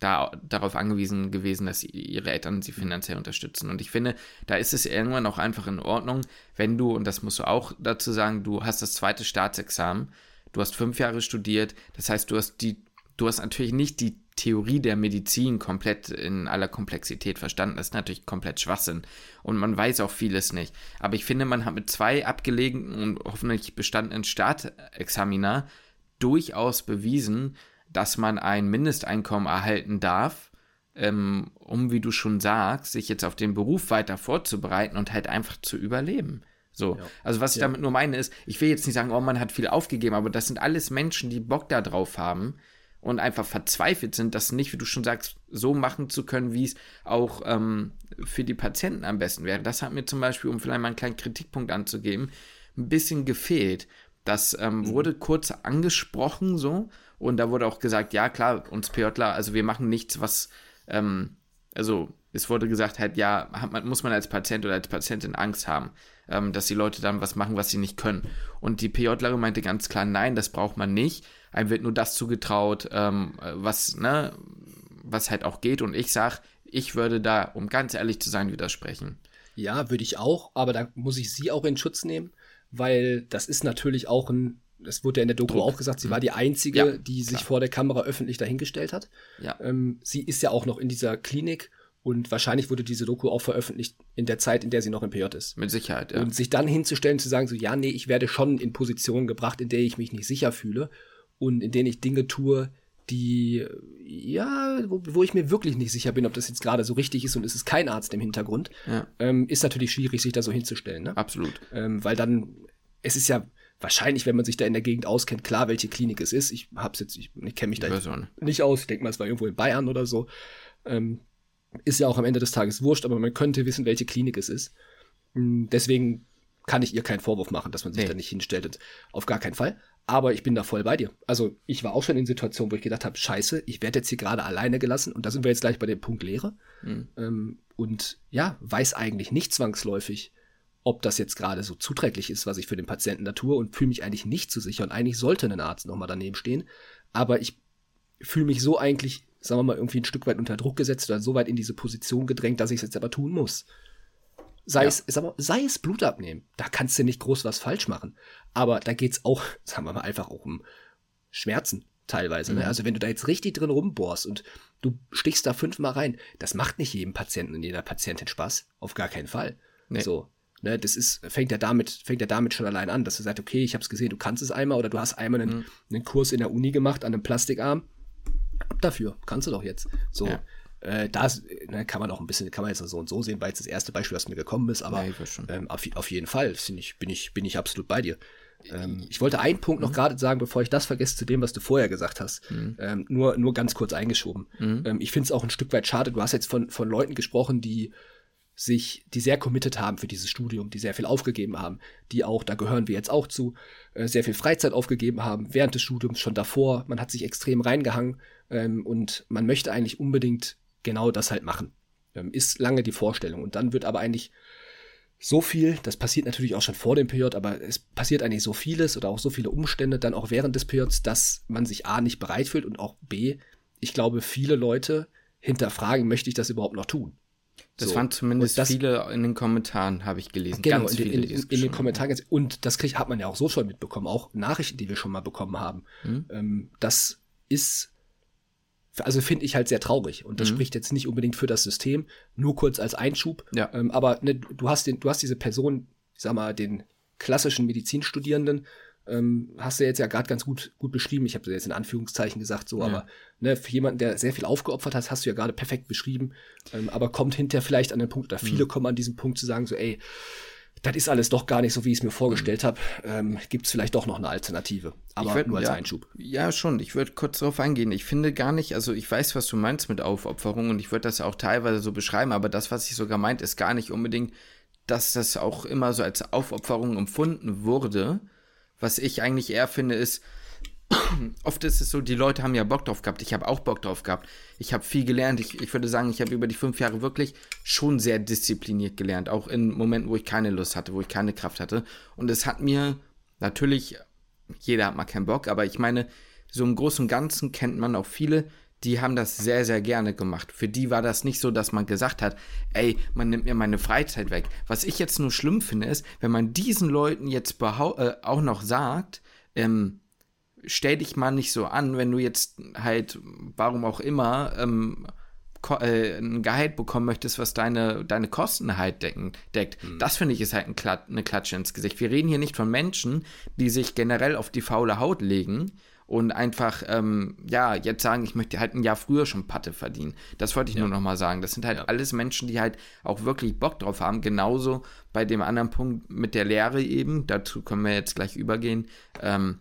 Speaker 2: da darauf angewiesen gewesen, dass ihre Eltern sie finanziell unterstützen. Und ich finde, da ist es irgendwann auch einfach in Ordnung, wenn du, und das musst du auch dazu sagen, du hast das zweite Staatsexamen, du hast fünf Jahre studiert, das heißt, du hast die, du hast natürlich nicht die Theorie der Medizin komplett in aller Komplexität verstanden. Das ist natürlich komplett Schwachsinn. Und man weiß auch vieles nicht. Aber ich finde, man hat mit zwei abgelegenen und hoffentlich bestandenen Staatsexamina durchaus bewiesen, dass man ein Mindesteinkommen erhalten darf, ähm, um, wie du schon sagst, sich jetzt auf den Beruf weiter vorzubereiten und halt einfach zu überleben. So, ja. also was ich ja. damit nur meine ist, ich will jetzt nicht sagen, oh, man hat viel aufgegeben, aber das sind alles Menschen, die Bock da drauf haben und einfach verzweifelt sind, das nicht, wie du schon sagst, so machen zu können, wie es auch ähm, für die Patienten am besten wäre. Das hat mir zum Beispiel, um vielleicht mal einen kleinen Kritikpunkt anzugeben, ein bisschen gefehlt. Das ähm, mhm. wurde kurz angesprochen so und da wurde auch gesagt, ja klar, uns PJler, also wir machen nichts, was, ähm, also es wurde gesagt halt, ja, man, muss man als Patient oder als Patientin Angst haben, ähm, dass die Leute dann was machen, was sie nicht können. Und die PJlerin meinte ganz klar, nein, das braucht man nicht. Einem wird nur das zugetraut, ähm, was, ne, was halt auch geht. Und ich sag, ich würde da, um ganz ehrlich zu sein, widersprechen.
Speaker 1: Ja, würde ich auch, aber da muss ich sie auch in Schutz nehmen, weil das ist natürlich auch ein das wurde ja in der Doku Druck. auch gesagt, sie war die Einzige, ja, die sich klar. vor der Kamera öffentlich dahingestellt hat. Ja. Ähm, sie ist ja auch noch in dieser Klinik und wahrscheinlich wurde diese Doku auch veröffentlicht in der Zeit, in der sie noch im PJ ist.
Speaker 2: Mit Sicherheit,
Speaker 1: ja. Und sich dann hinzustellen, zu sagen, so, ja, nee, ich werde schon in Positionen gebracht, in der ich mich nicht sicher fühle und in denen ich Dinge tue, die, ja, wo, wo ich mir wirklich nicht sicher bin, ob das jetzt gerade so richtig ist und es ist kein Arzt im Hintergrund, ja. ähm, ist natürlich schwierig, sich da so hinzustellen. Ne?
Speaker 2: Absolut.
Speaker 1: Ähm, weil dann, es ist ja, wahrscheinlich, wenn man sich da in der Gegend auskennt, klar, welche Klinik es ist. Ich hab's jetzt, ich, ich kenne mich da nicht aus. Ich denke mal, es war irgendwo in Bayern oder so. Ähm, ist ja auch am Ende des Tages wurscht, aber man könnte wissen, welche Klinik es ist. Hm, deswegen kann ich ihr keinen Vorwurf machen, dass man sich nee. da nicht hinstellt. Auf gar keinen Fall. Aber ich bin da voll bei dir. Also ich war auch schon in Situationen, wo ich gedacht habe, scheiße, ich werde jetzt hier gerade alleine gelassen. Und da sind wir jetzt gleich bei dem Punkt Lehre. Mhm. Ähm, und ja, weiß eigentlich nicht zwangsläufig, ob das jetzt gerade so zuträglich ist, was ich für den Patienten da tue und fühle mich eigentlich nicht zu sicher und eigentlich sollte ein Arzt nochmal daneben stehen. Aber ich fühle mich so eigentlich, sagen wir mal, irgendwie ein Stück weit unter Druck gesetzt oder so weit in diese Position gedrängt, dass ich es jetzt aber tun muss. Sei, ja. es, sag mal, sei es Blut abnehmen, da kannst du nicht groß was falsch machen. Aber da geht's auch, sagen wir mal, einfach auch um Schmerzen teilweise. Mhm. Ne? Also wenn du da jetzt richtig drin rumbohrst und du stichst da fünfmal rein, das macht nicht jedem Patienten und jeder Patientin Spaß. Auf gar keinen Fall. Nee. So. Ne, das ist, fängt ja damit, fängt ja damit schon allein an, dass du sagst, okay, ich habe es gesehen, du kannst es einmal oder du hast einmal einen, mhm. einen Kurs in der Uni gemacht an einem Plastikarm. Ab dafür, kannst du doch jetzt. So. Ja. Äh, da ne, kann man auch ein bisschen, kann man jetzt so und so sehen, weil es das erste Beispiel, was mir gekommen ist, aber ja, ähm, auf, auf, jeden Fall ich, bin, ich, bin ich absolut bei dir. Ähm, ich wollte einen Punkt noch mhm. gerade sagen, bevor ich das vergesse, zu dem, was du vorher gesagt hast. Mhm. Ähm, nur, nur ganz kurz eingeschoben. Mhm. Ähm, ich finde es auch ein Stück weit schade. Du hast jetzt von, von Leuten gesprochen, die sich, die sehr committed haben für dieses Studium, die sehr viel aufgegeben haben, die auch, da gehören wir jetzt auch zu, äh, sehr viel Freizeit aufgegeben haben, während des Studiums, schon davor. Man hat sich extrem reingehangen ähm, und man möchte eigentlich unbedingt genau das halt machen. Ähm, ist lange die Vorstellung. Und dann wird aber eigentlich so viel, das passiert natürlich auch schon vor dem PJ, aber es passiert eigentlich so vieles oder auch so viele Umstände dann auch während des PJs, dass man sich A nicht bereit fühlt und auch B, ich glaube, viele Leute hinterfragen, möchte ich das überhaupt noch tun?
Speaker 2: Das so. waren zumindest das, viele in den Kommentaren, habe ich gelesen.
Speaker 1: Genau, Ganz in, viele, in, in, in den Kommentaren. Und das krieg, hat man ja auch so schon mitbekommen, auch Nachrichten, die wir schon mal bekommen haben. Mhm. Ähm, das ist, also finde ich halt sehr traurig. Und das mhm. spricht jetzt nicht unbedingt für das System, nur kurz als Einschub. Ja. Ähm, aber ne, du hast den, du hast diese Person, ich sag mal, den klassischen Medizinstudierenden, ähm, hast du jetzt ja gerade ganz gut, gut beschrieben. Ich habe das jetzt in Anführungszeichen gesagt, so, ja. aber ne, für jemanden, der sehr viel aufgeopfert hat, hast du ja gerade perfekt beschrieben. Ähm, aber kommt hinterher vielleicht an den Punkt, oder viele mhm. kommen an diesen Punkt zu sagen, so, ey, das ist alles doch gar nicht so, wie ich es mir vorgestellt mhm. habe. Ähm, Gibt es vielleicht doch noch eine Alternative. Aber
Speaker 2: würd,
Speaker 1: nur als
Speaker 2: ja,
Speaker 1: Einschub.
Speaker 2: Ja, schon. Ich würde kurz darauf eingehen. Ich finde gar nicht, also ich weiß, was du meinst mit Aufopferung und ich würde das auch teilweise so beschreiben, aber das, was ich sogar meint, ist gar nicht unbedingt, dass das auch immer so als Aufopferung empfunden wurde, was ich eigentlich eher finde, ist, oft ist es so, die Leute haben ja Bock drauf gehabt. Ich habe auch Bock drauf gehabt. Ich habe viel gelernt. Ich, ich würde sagen, ich habe über die fünf Jahre wirklich schon sehr diszipliniert gelernt. Auch in Momenten, wo ich keine Lust hatte, wo ich keine Kraft hatte. Und es hat mir natürlich, jeder hat mal keinen Bock, aber ich meine, so im Großen und Ganzen kennt man auch viele, die haben das sehr, sehr gerne gemacht. Für die war das nicht so, dass man gesagt hat, ey, man nimmt mir meine Freizeit weg. Was ich jetzt nur schlimm finde, ist, wenn man diesen Leuten jetzt äh, auch noch sagt, ähm, stell dich mal nicht so an, wenn du jetzt halt, warum auch immer, ähm, äh, ein Gehalt bekommen möchtest, was deine, deine Kosten halt decken, deckt. Mhm. Das finde ich ist halt ein Klat eine Klatsche ins Gesicht. Wir reden hier nicht von Menschen, die sich generell auf die faule Haut legen und einfach, ähm, ja, jetzt sagen, ich möchte halt ein Jahr früher schon Patte verdienen. Das wollte ich ja. nur noch mal sagen. Das sind halt ja. alles Menschen, die halt auch wirklich Bock drauf haben. Genauso bei dem anderen Punkt mit der Lehre eben, dazu können wir jetzt gleich übergehen, ähm,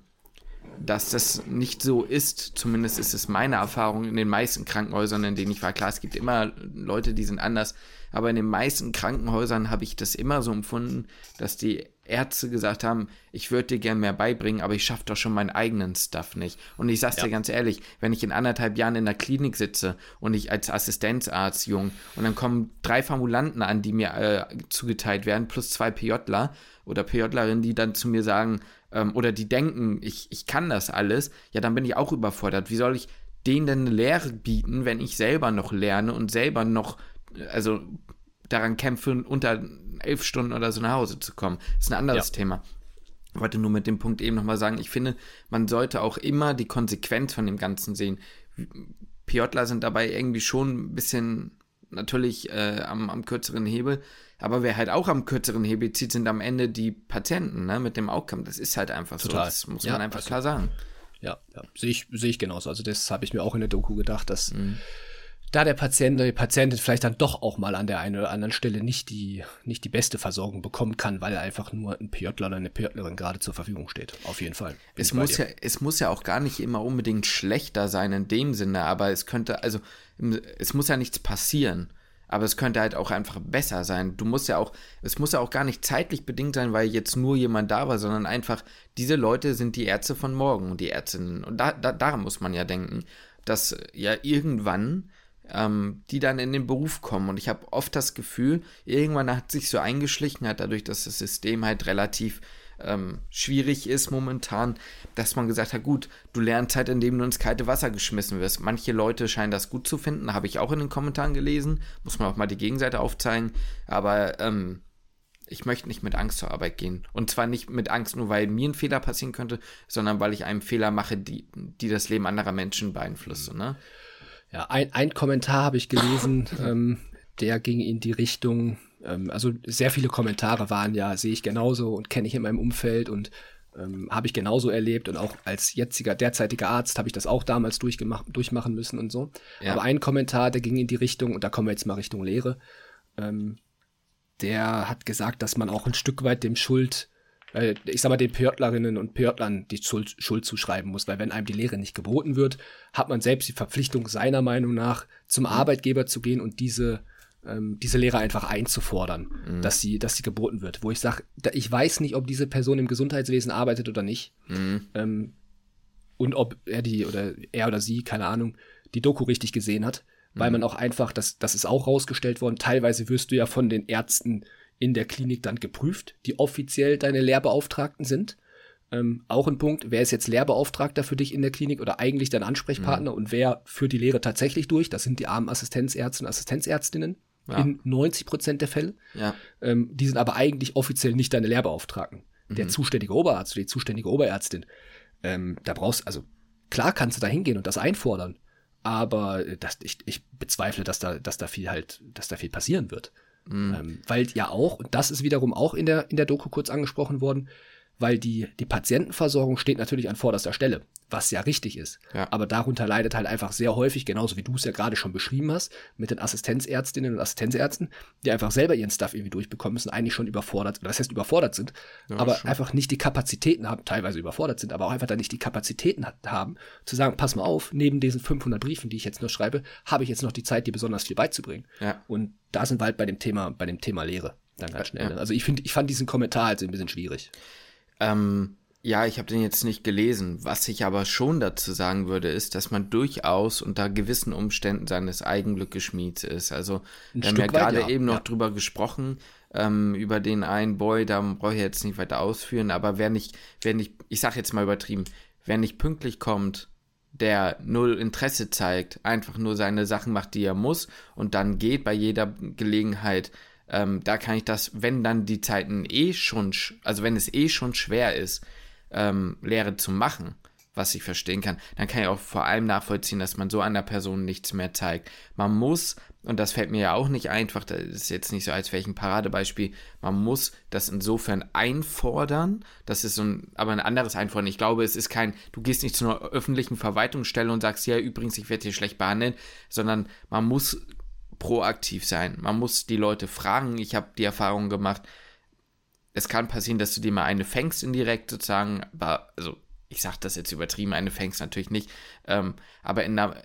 Speaker 2: dass das nicht so ist. Zumindest ist es meine Erfahrung in den meisten Krankenhäusern, in denen ich war. Klar, es gibt immer Leute, die sind anders, aber in den meisten Krankenhäusern habe ich das immer so empfunden, dass die Ärzte gesagt haben, ich würde dir gern mehr beibringen, aber ich schaffe doch schon meinen eigenen Stuff nicht. Und ich sag's ja. dir ganz ehrlich, wenn ich in anderthalb Jahren in der Klinik sitze und ich als Assistenzarzt jung und dann kommen drei Formulanten an, die mir äh, zugeteilt werden, plus zwei PJler oder PJlerinnen, die dann zu mir sagen, ähm, oder die denken, ich, ich kann das alles, ja, dann bin ich auch überfordert. Wie soll ich denen denn eine Lehre bieten, wenn ich selber noch lerne und selber noch, also daran kämpfe, unter elf Stunden oder so nach Hause zu kommen. Das ist ein anderes ja. Thema. Ich wollte nur mit dem Punkt eben nochmal sagen, ich finde, man sollte auch immer die Konsequenz von dem Ganzen sehen. Piotler sind dabei irgendwie schon ein bisschen natürlich äh, am, am kürzeren Hebel, aber wer halt auch am kürzeren Hebel zieht, sind am Ende die Patienten, ne, mit dem Outcome. Das ist halt einfach Total. so. Das muss ja, man einfach also, klar sagen.
Speaker 1: Ja, ja. sehe ich, seh ich genauso. Also das habe ich mir auch in der Doku gedacht, dass mhm da der Patient, die Patientin vielleicht dann doch auch mal an der einen oder anderen Stelle nicht die, nicht die beste Versorgung bekommen kann, weil einfach nur ein PJler oder eine PJlerin gerade zur Verfügung steht. Auf jeden Fall.
Speaker 2: Es muss, ja, es muss ja auch gar nicht immer unbedingt schlechter sein in dem Sinne, aber es könnte, also es muss ja nichts passieren. Aber es könnte halt auch einfach besser sein. Du musst ja auch, es muss ja auch gar nicht zeitlich bedingt sein, weil jetzt nur jemand da war, sondern einfach, diese Leute sind die Ärzte von morgen und die Ärztinnen. Und da, da, daran muss man ja denken, dass ja irgendwann ähm, die dann in den Beruf kommen. Und ich habe oft das Gefühl, irgendwann hat sich so eingeschlichen, hat dadurch, dass das System halt relativ ähm, schwierig ist momentan, dass man gesagt hat, gut, du lernst halt, indem du ins kalte Wasser geschmissen wirst. Manche Leute scheinen das gut zu finden, habe ich auch in den Kommentaren gelesen. Muss man auch mal die Gegenseite aufzeigen. Aber ähm, ich möchte nicht mit Angst zur Arbeit gehen. Und zwar nicht mit Angst, nur weil mir ein Fehler passieren könnte, sondern weil ich einen Fehler mache, die, die das Leben anderer Menschen beeinflusse. Ne?
Speaker 1: Ja, ein, ein Kommentar habe ich gelesen, ähm, der ging in die Richtung, ähm, also sehr viele Kommentare waren ja, sehe ich genauso und kenne ich in meinem Umfeld und ähm, habe ich genauso erlebt und auch als jetziger, derzeitiger Arzt habe ich das auch damals durchgemacht, durchmachen müssen und so. Ja. Aber ein Kommentar, der ging in die Richtung, und da kommen wir jetzt mal Richtung Lehre, ähm, der hat gesagt, dass man auch ein Stück weit dem Schuld äh, ich sag mal, den Pörtlerinnen und Pörtlern die Schuld, Schuld zuschreiben muss, weil wenn einem die Lehre nicht geboten wird, hat man selbst die Verpflichtung seiner Meinung nach zum mhm. Arbeitgeber zu gehen und diese ähm, diese Lehre einfach einzufordern, mhm. dass sie, dass sie geboten wird. Wo ich sage, ich weiß nicht, ob diese Person im Gesundheitswesen arbeitet oder nicht. Mhm. Ähm, und ob er die oder er oder sie, keine Ahnung, die Doku richtig gesehen hat. Weil mhm. man auch einfach, das, das ist auch rausgestellt worden, teilweise wirst du ja von den Ärzten in der Klinik dann geprüft, die offiziell deine Lehrbeauftragten sind. Ähm, auch ein Punkt, wer ist jetzt Lehrbeauftragter für dich in der Klinik oder eigentlich dein Ansprechpartner mhm. und wer führt die Lehre tatsächlich durch? Das sind die armen Assistenzärzte und Assistenzärztinnen ja. in 90 Prozent der Fälle. Ja. Ähm, die sind aber eigentlich offiziell nicht deine Lehrbeauftragten. Mhm. Der zuständige Oberarzt oder die zuständige Oberärztin, ähm, da brauchst, also klar kannst du da hingehen und das einfordern, aber das, ich, ich bezweifle, dass da, dass da viel halt, dass da viel passieren wird. Mhm. Ähm, weil ja auch, und das ist wiederum auch in der, in der Doku kurz angesprochen worden, weil die, die Patientenversorgung steht natürlich an vorderster Stelle, was ja richtig ist. Ja. Aber darunter leidet halt einfach sehr häufig, genauso wie du es ja gerade schon beschrieben hast, mit den Assistenzärztinnen und Assistenzärzten, die einfach selber ihren Stuff irgendwie durchbekommen müssen, eigentlich schon überfordert, das heißt überfordert sind, ja, aber schon. einfach nicht die Kapazitäten haben, teilweise überfordert sind, aber auch einfach dann nicht die Kapazitäten haben, zu sagen, pass mal auf, neben diesen 500 Briefen, die ich jetzt nur schreibe, habe ich jetzt noch die Zeit, dir besonders viel beizubringen. Ja. Und da sind wir halt bei dem Thema, bei dem Thema Lehre dann ganz schnell. Also ich finde, ich fand diesen Kommentar halt ein bisschen schwierig.
Speaker 2: Ähm, ja, ich habe den jetzt nicht gelesen. Was ich aber schon dazu sagen würde, ist, dass man durchaus unter gewissen Umständen seines Eigenglückes Schmieds ist. Also Ein wir haben ja gerade ja. eben noch ja. drüber gesprochen, ähm, über den einen Boy, da brauche ich jetzt nicht weiter ausführen, aber wer nicht, wer nicht, ich sag jetzt mal übertrieben, wer nicht pünktlich kommt, der null Interesse zeigt, einfach nur seine Sachen macht, die er muss und dann geht bei jeder Gelegenheit, ähm, da kann ich das, wenn dann die Zeiten eh schon, also wenn es eh schon schwer ist, ähm, Lehre zu machen, was ich verstehen kann, dann kann ich auch vor allem nachvollziehen, dass man so einer Person nichts mehr zeigt. Man muss, und das fällt mir ja auch nicht einfach, das ist jetzt nicht so als wäre ich ein Paradebeispiel, man muss das insofern einfordern, das ist so ein, aber ein anderes Einfordern. Ich glaube, es ist kein, du gehst nicht zu einer öffentlichen Verwaltungsstelle und sagst, ja, übrigens, ich werde hier schlecht behandelt, sondern man muss proaktiv sein. Man muss die Leute fragen. Ich habe die Erfahrung gemacht, es kann passieren, dass du dir mal eine fängst indirekt sozusagen, aber, also ich sage das jetzt übertrieben, eine fängst natürlich nicht, ähm, aber in, der,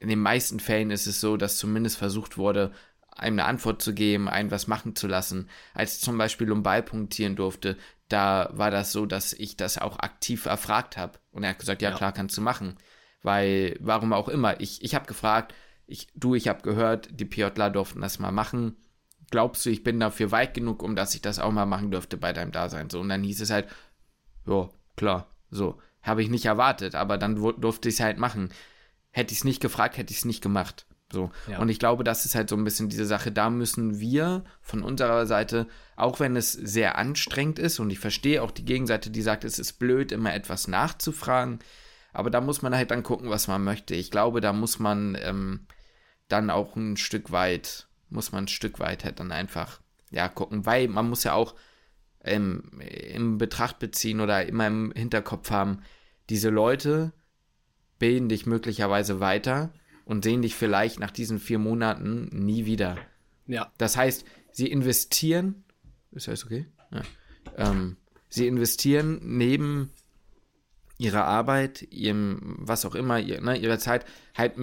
Speaker 2: in den meisten Fällen ist es so, dass zumindest versucht wurde, einem eine Antwort zu geben, einen was machen zu lassen. Als ich zum Beispiel Lumbal punktieren durfte, da war das so, dass ich das auch aktiv erfragt habe. Und er hat gesagt, ja, ja, klar, kannst du machen. Weil, warum auch immer, ich, ich habe gefragt, ich, du, ich habe gehört, die PJler durften das mal machen. Glaubst du, ich bin dafür weit genug, um dass ich das auch mal machen dürfte bei deinem Dasein? So, und dann hieß es halt, ja, klar, so. Habe ich nicht erwartet, aber dann durfte ich es halt machen. Hätte ich es nicht gefragt, hätte ich es nicht gemacht. So. Ja. Und ich glaube, das ist halt so ein bisschen diese Sache. Da müssen wir von unserer Seite, auch wenn es sehr anstrengend ist, und ich verstehe auch die Gegenseite, die sagt, es ist blöd, immer etwas nachzufragen, aber da muss man halt dann gucken, was man möchte. Ich glaube, da muss man ähm, dann auch ein Stück weit, muss man ein Stück weit halt dann einfach, ja, gucken, weil man muss ja auch ähm, im Betracht beziehen oder immer im Hinterkopf haben, diese Leute bilden dich möglicherweise weiter und sehen dich vielleicht nach diesen vier Monaten nie wieder. Ja. Das heißt, sie investieren, ist das okay? Ja. Ähm, sie investieren neben ihrer Arbeit, ihrem, was auch immer, ihr, ne, ihrer Zeit, halt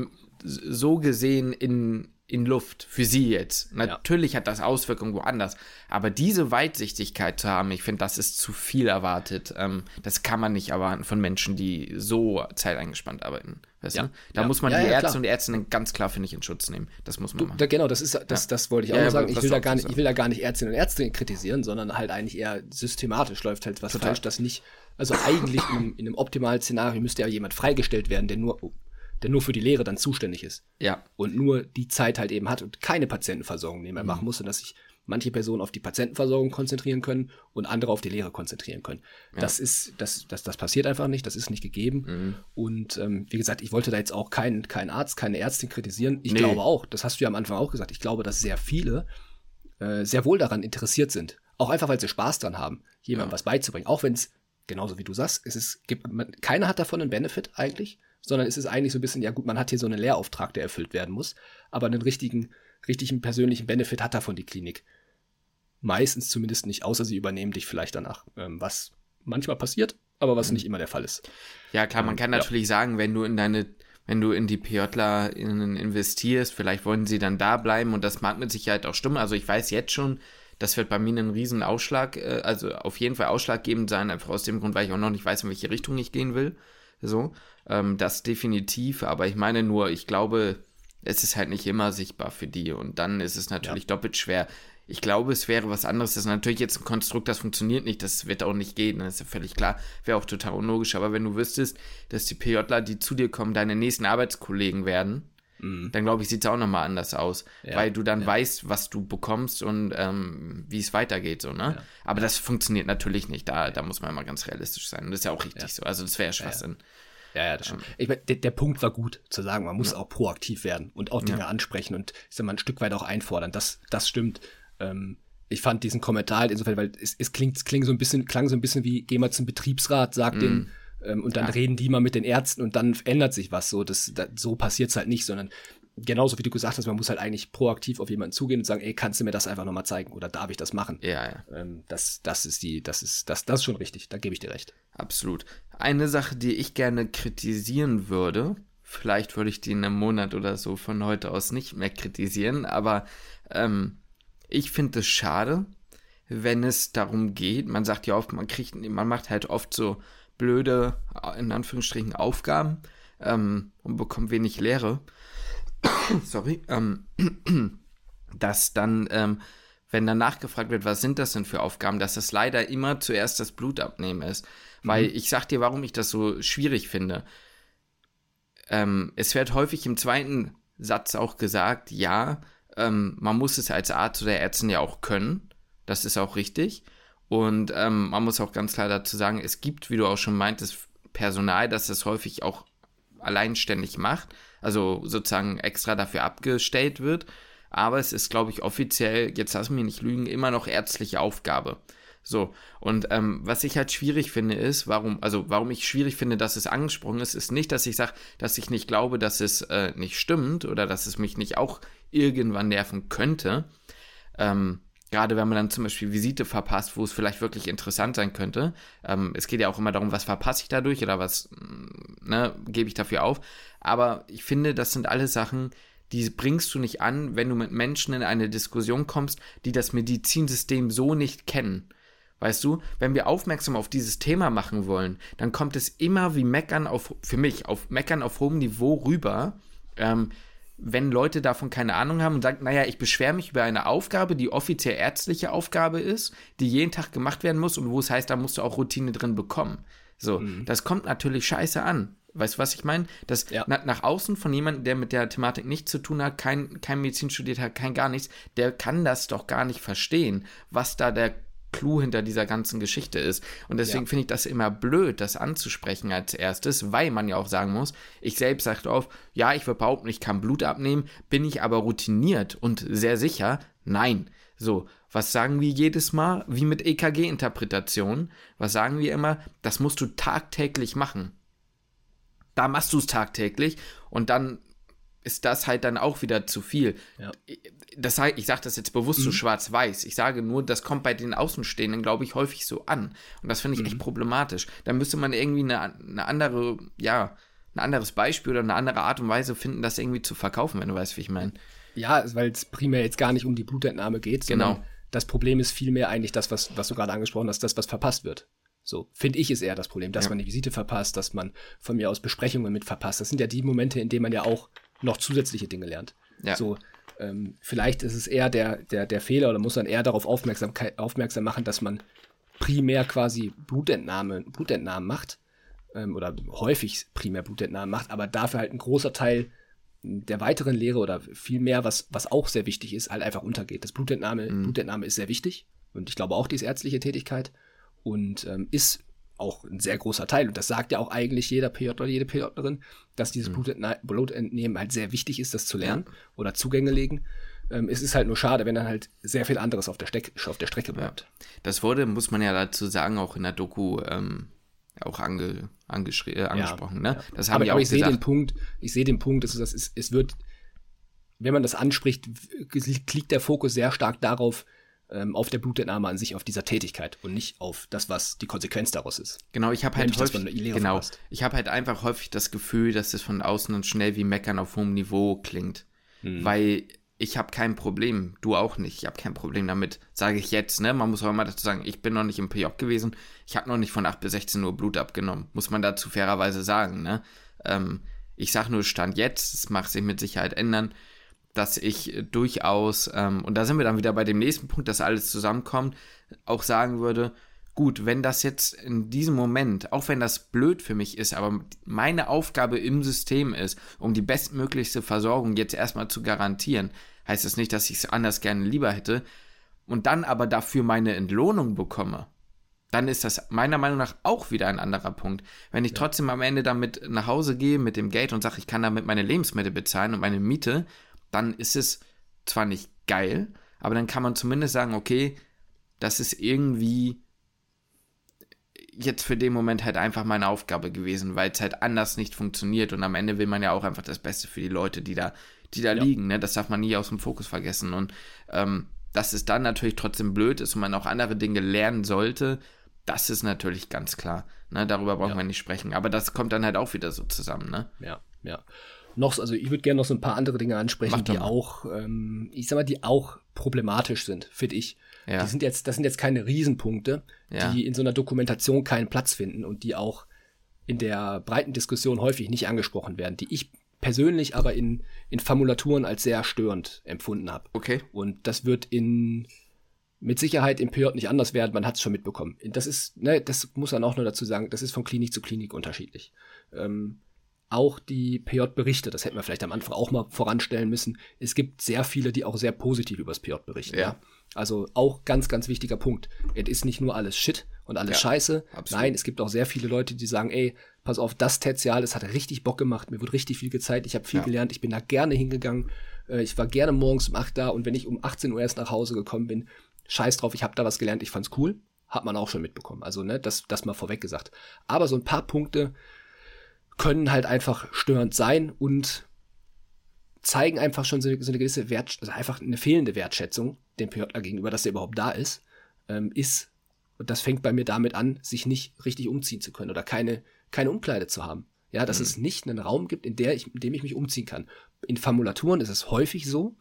Speaker 2: so gesehen in, in Luft für sie jetzt. Natürlich ja. hat das Auswirkungen woanders, aber diese Weitsichtigkeit zu haben, ich finde, das ist zu viel erwartet. Ähm, das kann man nicht erwarten von Menschen, die so zeiteingespannt arbeiten. Weißt ja. du? Da ja. muss man die Ärzte und Ärztinnen ganz klar, finde ich, in Schutz nehmen. Das muss man
Speaker 1: du,
Speaker 2: machen.
Speaker 1: Da, genau, das ist das, das wollte ich auch sagen. Ich will, da gar nicht, ich will da gar nicht Ärztinnen und Ärzte kritisieren, sondern halt eigentlich eher systematisch läuft halt was Total. falsch, das nicht. Also eigentlich in, in einem optimalen Szenario müsste ja jemand freigestellt werden, der nur, der nur für die Lehre dann zuständig ist. Ja. Und nur die Zeit halt eben hat und keine Patientenversorgung nebenbei mhm. machen muss und dass sich manche Personen auf die Patientenversorgung konzentrieren können und andere auf die Lehre konzentrieren können. Ja. Das ist, das, das, das passiert einfach nicht, das ist nicht gegeben. Mhm. Und ähm, wie gesagt, ich wollte da jetzt auch keinen keinen Arzt, keine Ärztin kritisieren. Ich nee. glaube auch, das hast du ja am Anfang auch gesagt, ich glaube, dass sehr viele äh, sehr wohl daran interessiert sind. Auch einfach, weil sie Spaß dran haben, jemandem ja. was beizubringen. Auch wenn es, genauso wie du sagst, es ist, gibt, man, keiner hat davon einen Benefit eigentlich sondern es ist eigentlich so ein bisschen, ja gut, man hat hier so einen Lehrauftrag, der erfüllt werden muss, aber einen richtigen, richtigen persönlichen Benefit hat davon die Klinik. Meistens zumindest nicht, außer sie übernehmen dich vielleicht danach, ähm, was manchmal passiert, aber was mhm. nicht immer der Fall ist.
Speaker 2: Ja, klar, man ähm, kann natürlich ja. sagen, wenn du in deine wenn du in die PJlerInnen investierst, vielleicht wollen sie dann da bleiben und das mag mit Sicherheit auch stimmen. Also ich weiß jetzt schon, das wird bei mir einen riesen Ausschlag, äh, also auf jeden Fall ausschlaggebend sein, einfach aus dem Grund, weil ich auch noch nicht weiß, in welche Richtung ich gehen will. So, ähm, das definitiv, aber ich meine nur, ich glaube, es ist halt nicht immer sichtbar für die und dann ist es natürlich ja. doppelt schwer. Ich glaube, es wäre was anderes. Das ist natürlich jetzt ein Konstrukt, das funktioniert nicht. Das wird auch nicht gehen. Das ist ja völlig klar. Wäre auch total unlogisch. Aber wenn du wüsstest, dass die PJler, die zu dir kommen, deine nächsten Arbeitskollegen werden, mhm. dann glaube ich, sieht es auch nochmal anders aus. Ja, weil du dann ja. weißt, was du bekommst und ähm, wie es weitergeht. So, ne? Aber das funktioniert natürlich nicht. Da, da muss man mal ganz realistisch sein. Und das ist ja auch richtig so. Also das wäre ja Schwachsinn.
Speaker 1: Ja, ja, das stimmt. Ähm, ich mein, der, der, Punkt war gut, zu sagen, man muss auch proaktiv werden und auch Dinge ansprechen und ich sag mal, ein Stück weit auch einfordern. Das, das stimmt. Ähm, ich fand diesen Kommentar halt insofern, weil es, es klingt, es klingt so ein bisschen, klang so ein bisschen wie, geh mal zum Betriebsrat, sag mm. den, ähm, und dann ja. reden die mal mit den Ärzten und dann ändert sich was. So, das, das so passiert's halt nicht, sondern genauso wie du gesagt hast, man muss halt eigentlich proaktiv auf jemanden zugehen und sagen, ey, kannst du mir das einfach nochmal zeigen oder darf ich das machen?
Speaker 2: Ja, ja.
Speaker 1: Ähm, das, das ist die, das ist, das, das ist schon richtig, da gebe ich dir recht.
Speaker 2: Absolut. Eine Sache, die ich gerne kritisieren würde, vielleicht würde ich die in einem Monat oder so von heute aus nicht mehr kritisieren, aber ähm, ich finde es schade, wenn es darum geht, man sagt ja oft, man kriegt, man macht halt oft so blöde, in Anführungsstrichen, Aufgaben ähm, und bekommt wenig Lehre. Sorry, ähm, dass dann, ähm, wenn dann nachgefragt wird, was sind das denn für Aufgaben, dass das leider immer zuerst das Blutabnehmen ist. Mhm. Weil ich sag dir, warum ich das so schwierig finde. Ähm, es wird häufig im zweiten Satz auch gesagt, ja, ähm, man muss es als Arzt oder Ärztin ja auch können. Das ist auch richtig. Und ähm, man muss auch ganz klar dazu sagen, es gibt, wie du auch schon meintest, Personal, das das häufig auch alleinständig macht, also sozusagen extra dafür abgestellt wird. Aber es ist, glaube ich, offiziell, jetzt lass mich nicht lügen, immer noch ärztliche Aufgabe. So, und ähm, was ich halt schwierig finde, ist, warum, also warum ich schwierig finde, dass es angesprochen ist, ist nicht, dass ich sage, dass ich nicht glaube, dass es äh, nicht stimmt oder dass es mich nicht auch irgendwann nerven könnte. Ähm, gerade wenn man dann zum Beispiel Visite verpasst, wo es vielleicht wirklich interessant sein könnte. Ähm, es geht ja auch immer darum, was verpasse ich dadurch oder was mm, ne, gebe ich dafür auf. Aber ich finde, das sind alle Sachen, die bringst du nicht an, wenn du mit Menschen in eine Diskussion kommst, die das Medizinsystem so nicht kennen. Weißt du, wenn wir aufmerksam auf dieses Thema machen wollen, dann kommt es immer wie Meckern auf, für mich, auf Meckern auf hohem Niveau rüber, ähm, wenn Leute davon keine Ahnung haben und sagen, naja, ich beschwere mich über eine Aufgabe, die offiziell ärztliche Aufgabe ist, die jeden Tag gemacht werden muss und wo es heißt, da musst du auch Routine drin bekommen. So, mhm. das kommt natürlich scheiße an. Weißt du, was ich meine? Das ja. na, nach außen von jemandem, der mit der Thematik nichts zu tun hat, kein, kein Medizin studiert hat, kein gar nichts, der kann das doch gar nicht verstehen, was da der Clou hinter dieser ganzen Geschichte ist. Und deswegen ja. finde ich das immer blöd, das anzusprechen als erstes, weil man ja auch sagen muss, ich selbst sage auf, ja, ich würde behaupten, ich kann Blut abnehmen, bin ich aber routiniert und sehr sicher? Nein. So, was sagen wir jedes Mal? Wie mit EKG-Interpretation. Was sagen wir immer? Das musst du tagtäglich machen. Da machst du es tagtäglich und dann ist das halt dann auch wieder zu viel. Ja. Das, ich sage das jetzt bewusst mhm. so schwarz-weiß. Ich sage nur, das kommt bei den Außenstehenden, glaube ich, häufig so an. Und das finde ich mhm. echt problematisch. Da müsste man irgendwie eine, eine andere, ja, ein anderes Beispiel oder eine andere Art und Weise finden, das irgendwie zu verkaufen, wenn du weißt, wie ich meine.
Speaker 1: Ja, weil es primär jetzt gar nicht um die Blutentnahme geht.
Speaker 2: Genau.
Speaker 1: Das Problem ist vielmehr eigentlich das, was, was du gerade angesprochen hast, das, was verpasst wird. So, finde ich, ist eher das Problem, dass ja. man die Visite verpasst, dass man von mir aus Besprechungen mit verpasst. Das sind ja die Momente, in denen man ja auch noch zusätzliche Dinge lernt. Ja. So, ähm, vielleicht ist es eher der, der, der Fehler oder muss man eher darauf aufmerksam, aufmerksam machen, dass man primär quasi Blutentnahme, Blutentnahmen macht ähm, oder häufig primär Blutentnahmen macht, aber dafür halt ein großer Teil der weiteren Lehre oder viel mehr, was, was auch sehr wichtig ist, halt einfach untergeht. Das Blutentnahme, mhm. Blutentnahme ist sehr wichtig und ich glaube auch die ist ärztliche Tätigkeit und ähm, ist auch ein sehr großer Teil. Und das sagt ja auch eigentlich jeder PJ oder jede PJlerin, dass dieses mhm. Blutentnehmen halt sehr wichtig ist, das zu lernen oder Zugänge legen. Ähm, es ist halt nur schade, wenn dann halt sehr viel anderes auf der, Steck, auf der Strecke bleibt. Ja.
Speaker 2: Das wurde, muss man ja dazu sagen, auch in der Doku ähm, auch ange, äh, angesprochen. Ja, ne?
Speaker 1: Das haben aber, aber ich sehe den Punkt, ich sehe den Punkt, dass das ist, es wird, wenn man das anspricht, liegt der Fokus sehr stark darauf, ähm, auf der Blutentnahme an sich, auf dieser Tätigkeit und nicht auf das, was die Konsequenz daraus ist.
Speaker 2: Genau, ich habe halt häufig, genau,
Speaker 1: verpasst.
Speaker 2: ich habe halt einfach häufig das Gefühl, dass es von außen dann schnell wie Meckern auf hohem Niveau klingt,
Speaker 1: Hm.
Speaker 2: weil ich habe kein Problem, du auch nicht, ich habe kein Problem damit, sage ich jetzt, ne? Man muss auch immer dazu sagen, ich bin noch nicht im PJ gewesen, ich habe noch nicht von 8 bis 16 Uhr Blut abgenommen, muss man dazu fairerweise sagen, ne? Ähm, ich sage nur Stand jetzt, das mag sich mit Sicherheit ändern, dass ich äh, durchaus, ähm, und da sind wir dann wieder bei dem nächsten Punkt, dass alles zusammenkommt, auch sagen würde, gut, wenn das jetzt in diesem Moment, auch wenn das blöd für mich ist, aber meine Aufgabe im System ist, um die bestmöglichste Versorgung jetzt erstmal zu garantieren, heißt das nicht, dass ich es anders gerne lieber hätte, und dann aber dafür meine Entlohnung bekomme, dann ist das meiner Meinung nach auch wieder ein anderer Punkt. Wenn ich trotzdem am Ende damit nach Hause gehe mit dem Geld und sage, ich kann damit meine Lebensmittel bezahlen und meine Miete, dann ist es zwar nicht geil, aber dann kann man zumindest sagen, okay, das ist irgendwie jetzt für den Moment halt einfach meine Aufgabe gewesen, weil es halt anders nicht funktioniert und am Ende will man ja auch einfach das Beste für die Leute, die da, die da
Speaker 1: Ja.
Speaker 2: liegen, ne? Das darf man nie aus dem Fokus vergessen und ähm, dass es dann natürlich trotzdem blöd ist und man auch andere Dinge lernen sollte, das ist natürlich ganz klar. Ne? Darüber brauchen
Speaker 1: Ja.
Speaker 2: wir nicht sprechen. Aber das kommt dann halt auch wieder so zusammen, ne?
Speaker 1: Ja, ja. Noch, also ich würde gerne noch so ein paar andere Dinge ansprechen, die
Speaker 2: mal.
Speaker 1: auch, ähm, ich sag mal, die auch problematisch sind, finde ich.
Speaker 2: Ja.
Speaker 1: Die sind jetzt, das sind jetzt keine Riesenpunkte,
Speaker 2: Ja.
Speaker 1: die in so einer Dokumentation keinen Platz finden und die auch in der breiten Diskussion häufig nicht angesprochen werden, die ich persönlich aber in, in Formulaturen als sehr störend empfunden habe.
Speaker 2: Okay.
Speaker 1: Und das wird in mit Sicherheit im PJ nicht anders werden, man hat es schon mitbekommen. Das ist, ne, das muss man auch nur dazu sagen, das ist von Klinik zu Klinik unterschiedlich. Ähm, auch die PJ-Berichte, das hätten wir vielleicht am Anfang auch mal voranstellen müssen. Es gibt sehr viele, die auch sehr positiv über das PJ berichten.
Speaker 2: Ja.
Speaker 1: Ja. Also auch ganz, ganz wichtiger Punkt. Es ist nicht nur alles Shit und alles
Speaker 2: Ja,
Speaker 1: Scheiße.
Speaker 2: absolut.
Speaker 1: Nein, es gibt auch sehr viele Leute, die sagen, ey, pass auf, das Tertial, das hat richtig Bock gemacht, mir wurde richtig viel gezeigt, ich habe viel
Speaker 2: Ja.
Speaker 1: gelernt, ich bin da gerne hingegangen. Äh, Ich war gerne morgens um 8 da und wenn ich um 18 Uhr erst nach Hause gekommen bin, scheiß drauf, ich habe da was gelernt, ich fand's cool. Hat man auch schon mitbekommen. Also, ne, das, das mal vorweg gesagt. Aber so ein paar Punkte können halt einfach störend sein und zeigen einfach schon so, so eine gewisse Wert, also einfach eine fehlende Wertschätzung dem PJler gegenüber, dass er überhaupt da ist, ähm, ist, und das fängt bei mir damit an, sich nicht richtig umziehen zu können oder keine, keine Umkleide zu haben. Ja, dass es nicht einen Raum gibt, in, der ich, in dem ich mich umziehen kann. In Formulaturen ist es häufig so,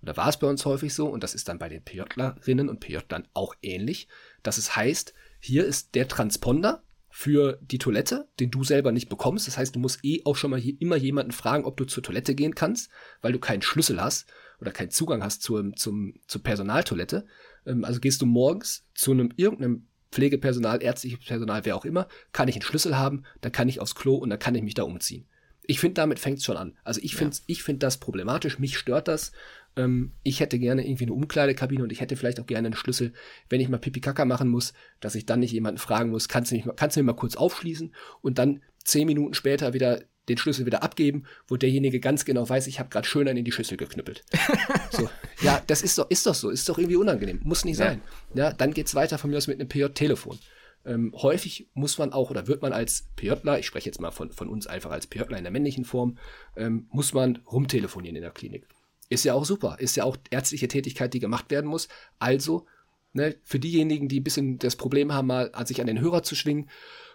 Speaker 1: oder war es bei uns häufig so, und das ist dann bei den PJlerinnen und PJlern auch ähnlich, dass es heißt, hier ist der Transponder für die Toilette, den du selber nicht bekommst. Das heißt, du musst eh auch schon mal hier immer jemanden fragen, ob du zur Toilette gehen kannst, weil du keinen Schlüssel hast oder keinen Zugang hast zur, zum, zur Personaltoilette. Ähm, also gehst du morgens zu einem irgendeinem Pflegepersonal, ärztliches Personal, wer auch immer, kann ich einen Schlüssel haben, dann kann ich aufs Klo und dann kann ich mich da umziehen. Ich finde, damit fängt es schon an. Also ich finde ich find das problematisch, mich stört das. Ähm, ich hätte gerne irgendwie eine Umkleidekabine und ich hätte vielleicht auch gerne einen Schlüssel, wenn ich mal Pipi Kaka machen muss, dass ich dann nicht jemanden fragen muss, kannst du, mich mal, kannst du mir mal kurz aufschließen und dann zehn Minuten später wieder den Schlüssel wieder abgeben, wo derjenige ganz genau weiß, ich habe gerade schön einen in die Schüssel geknüppelt. so, ja, das ist doch, ist doch so, ist doch irgendwie unangenehm, muss nicht
Speaker 2: Ja.
Speaker 1: sein. Ja, dann geht's weiter von mir aus mit einem PJ-Telefon. Ähm, häufig muss man auch, oder wird man als PJler, ich spreche jetzt mal von, von uns einfach als PJler in der männlichen Form, ähm, muss man rumtelefonieren in der Klinik. Ist ja auch super, ist ja auch ärztliche Tätigkeit, die gemacht werden muss. Also, ne, für diejenigen, die ein bisschen das Problem haben, mal an sich an den Hörer zu schwingen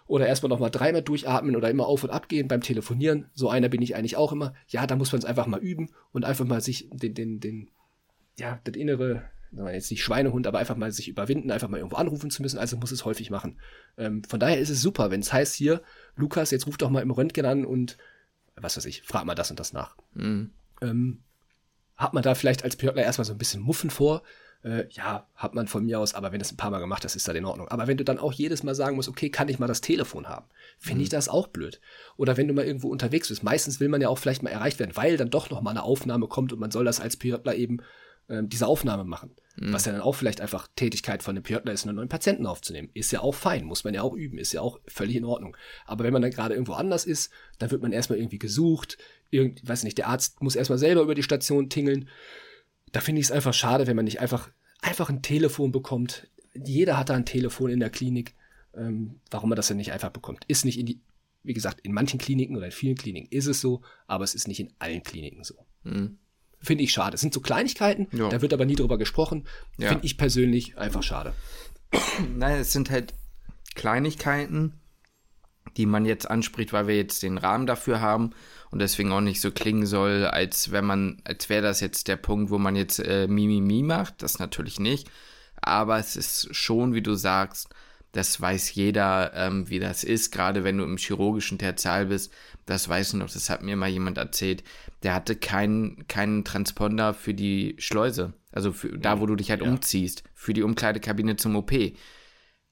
Speaker 1: oder erstmal nochmal dreimal durchatmen oder immer auf und ab gehen beim Telefonieren, so einer bin ich eigentlich auch immer. Ja, da muss man es einfach mal üben und einfach mal sich den, den, den, ja, das innere, jetzt nicht Schweinehund, aber einfach mal sich überwinden, einfach mal irgendwo anrufen zu müssen, also muss es häufig machen. Ähm, von daher ist es super, wenn es heißt hier, Lukas, jetzt ruf doch mal im Röntgen an und was weiß ich, frag mal das und das nach.
Speaker 2: Mhm.
Speaker 1: Ähm, hat man da vielleicht als Pörtler erstmal so ein bisschen Muffen vor? Äh, ja, hat man von mir aus, aber wenn du es ein paar Mal gemacht hast, ist das in Ordnung. Aber wenn du dann auch jedes Mal sagen musst, okay, kann ich mal das Telefon haben, finde ich das auch blöd. Oder wenn du mal irgendwo unterwegs bist, meistens will man ja auch vielleicht mal erreicht werden, weil dann doch noch mal eine Aufnahme kommt und man soll das als Pörtler eben ähm, diese Aufnahme machen. Was ja dann auch vielleicht einfach Tätigkeit von einem Pörtler ist, einen neuen Patienten aufzunehmen. Ist ja auch fein, muss man ja auch üben, ist ja auch völlig in Ordnung. Aber wenn man dann gerade irgendwo anders ist, dann wird man erstmal irgendwie gesucht, irgend, weiß nicht, der Arzt muss erstmal selber über die Station tingeln. Da finde ich es einfach schade, wenn man nicht einfach, einfach ein Telefon bekommt. Jeder hat da ein Telefon in der Klinik. Ähm, warum man das denn nicht einfach bekommt. Ist nicht in die, wie gesagt, in manchen Kliniken oder in vielen Kliniken ist es so, aber es ist nicht in allen Kliniken so.
Speaker 2: Mhm.
Speaker 1: finde ich schade. Das sind so Kleinigkeiten,
Speaker 2: Ja.
Speaker 1: da wird aber nie drüber gesprochen.
Speaker 2: Ja.
Speaker 1: Finde ich persönlich einfach schade.
Speaker 2: Nein, es sind halt Kleinigkeiten, die man jetzt anspricht, weil wir jetzt den Rahmen dafür haben und deswegen auch nicht so klingen soll, als wenn man, als wäre das jetzt der Punkt, wo man jetzt äh, Mimimi macht. Das natürlich nicht. Aber es ist schon, wie du sagst, das weiß jeder, ähm, wie das ist, gerade wenn du im chirurgischen Tertial bist. Das weiß ich noch, das hat mir mal jemand erzählt. Der hatte keinen, keinen Transponder für die Schleuse. Also für, da, wo du dich halt umziehst, für die Umkleidekabine zum OP.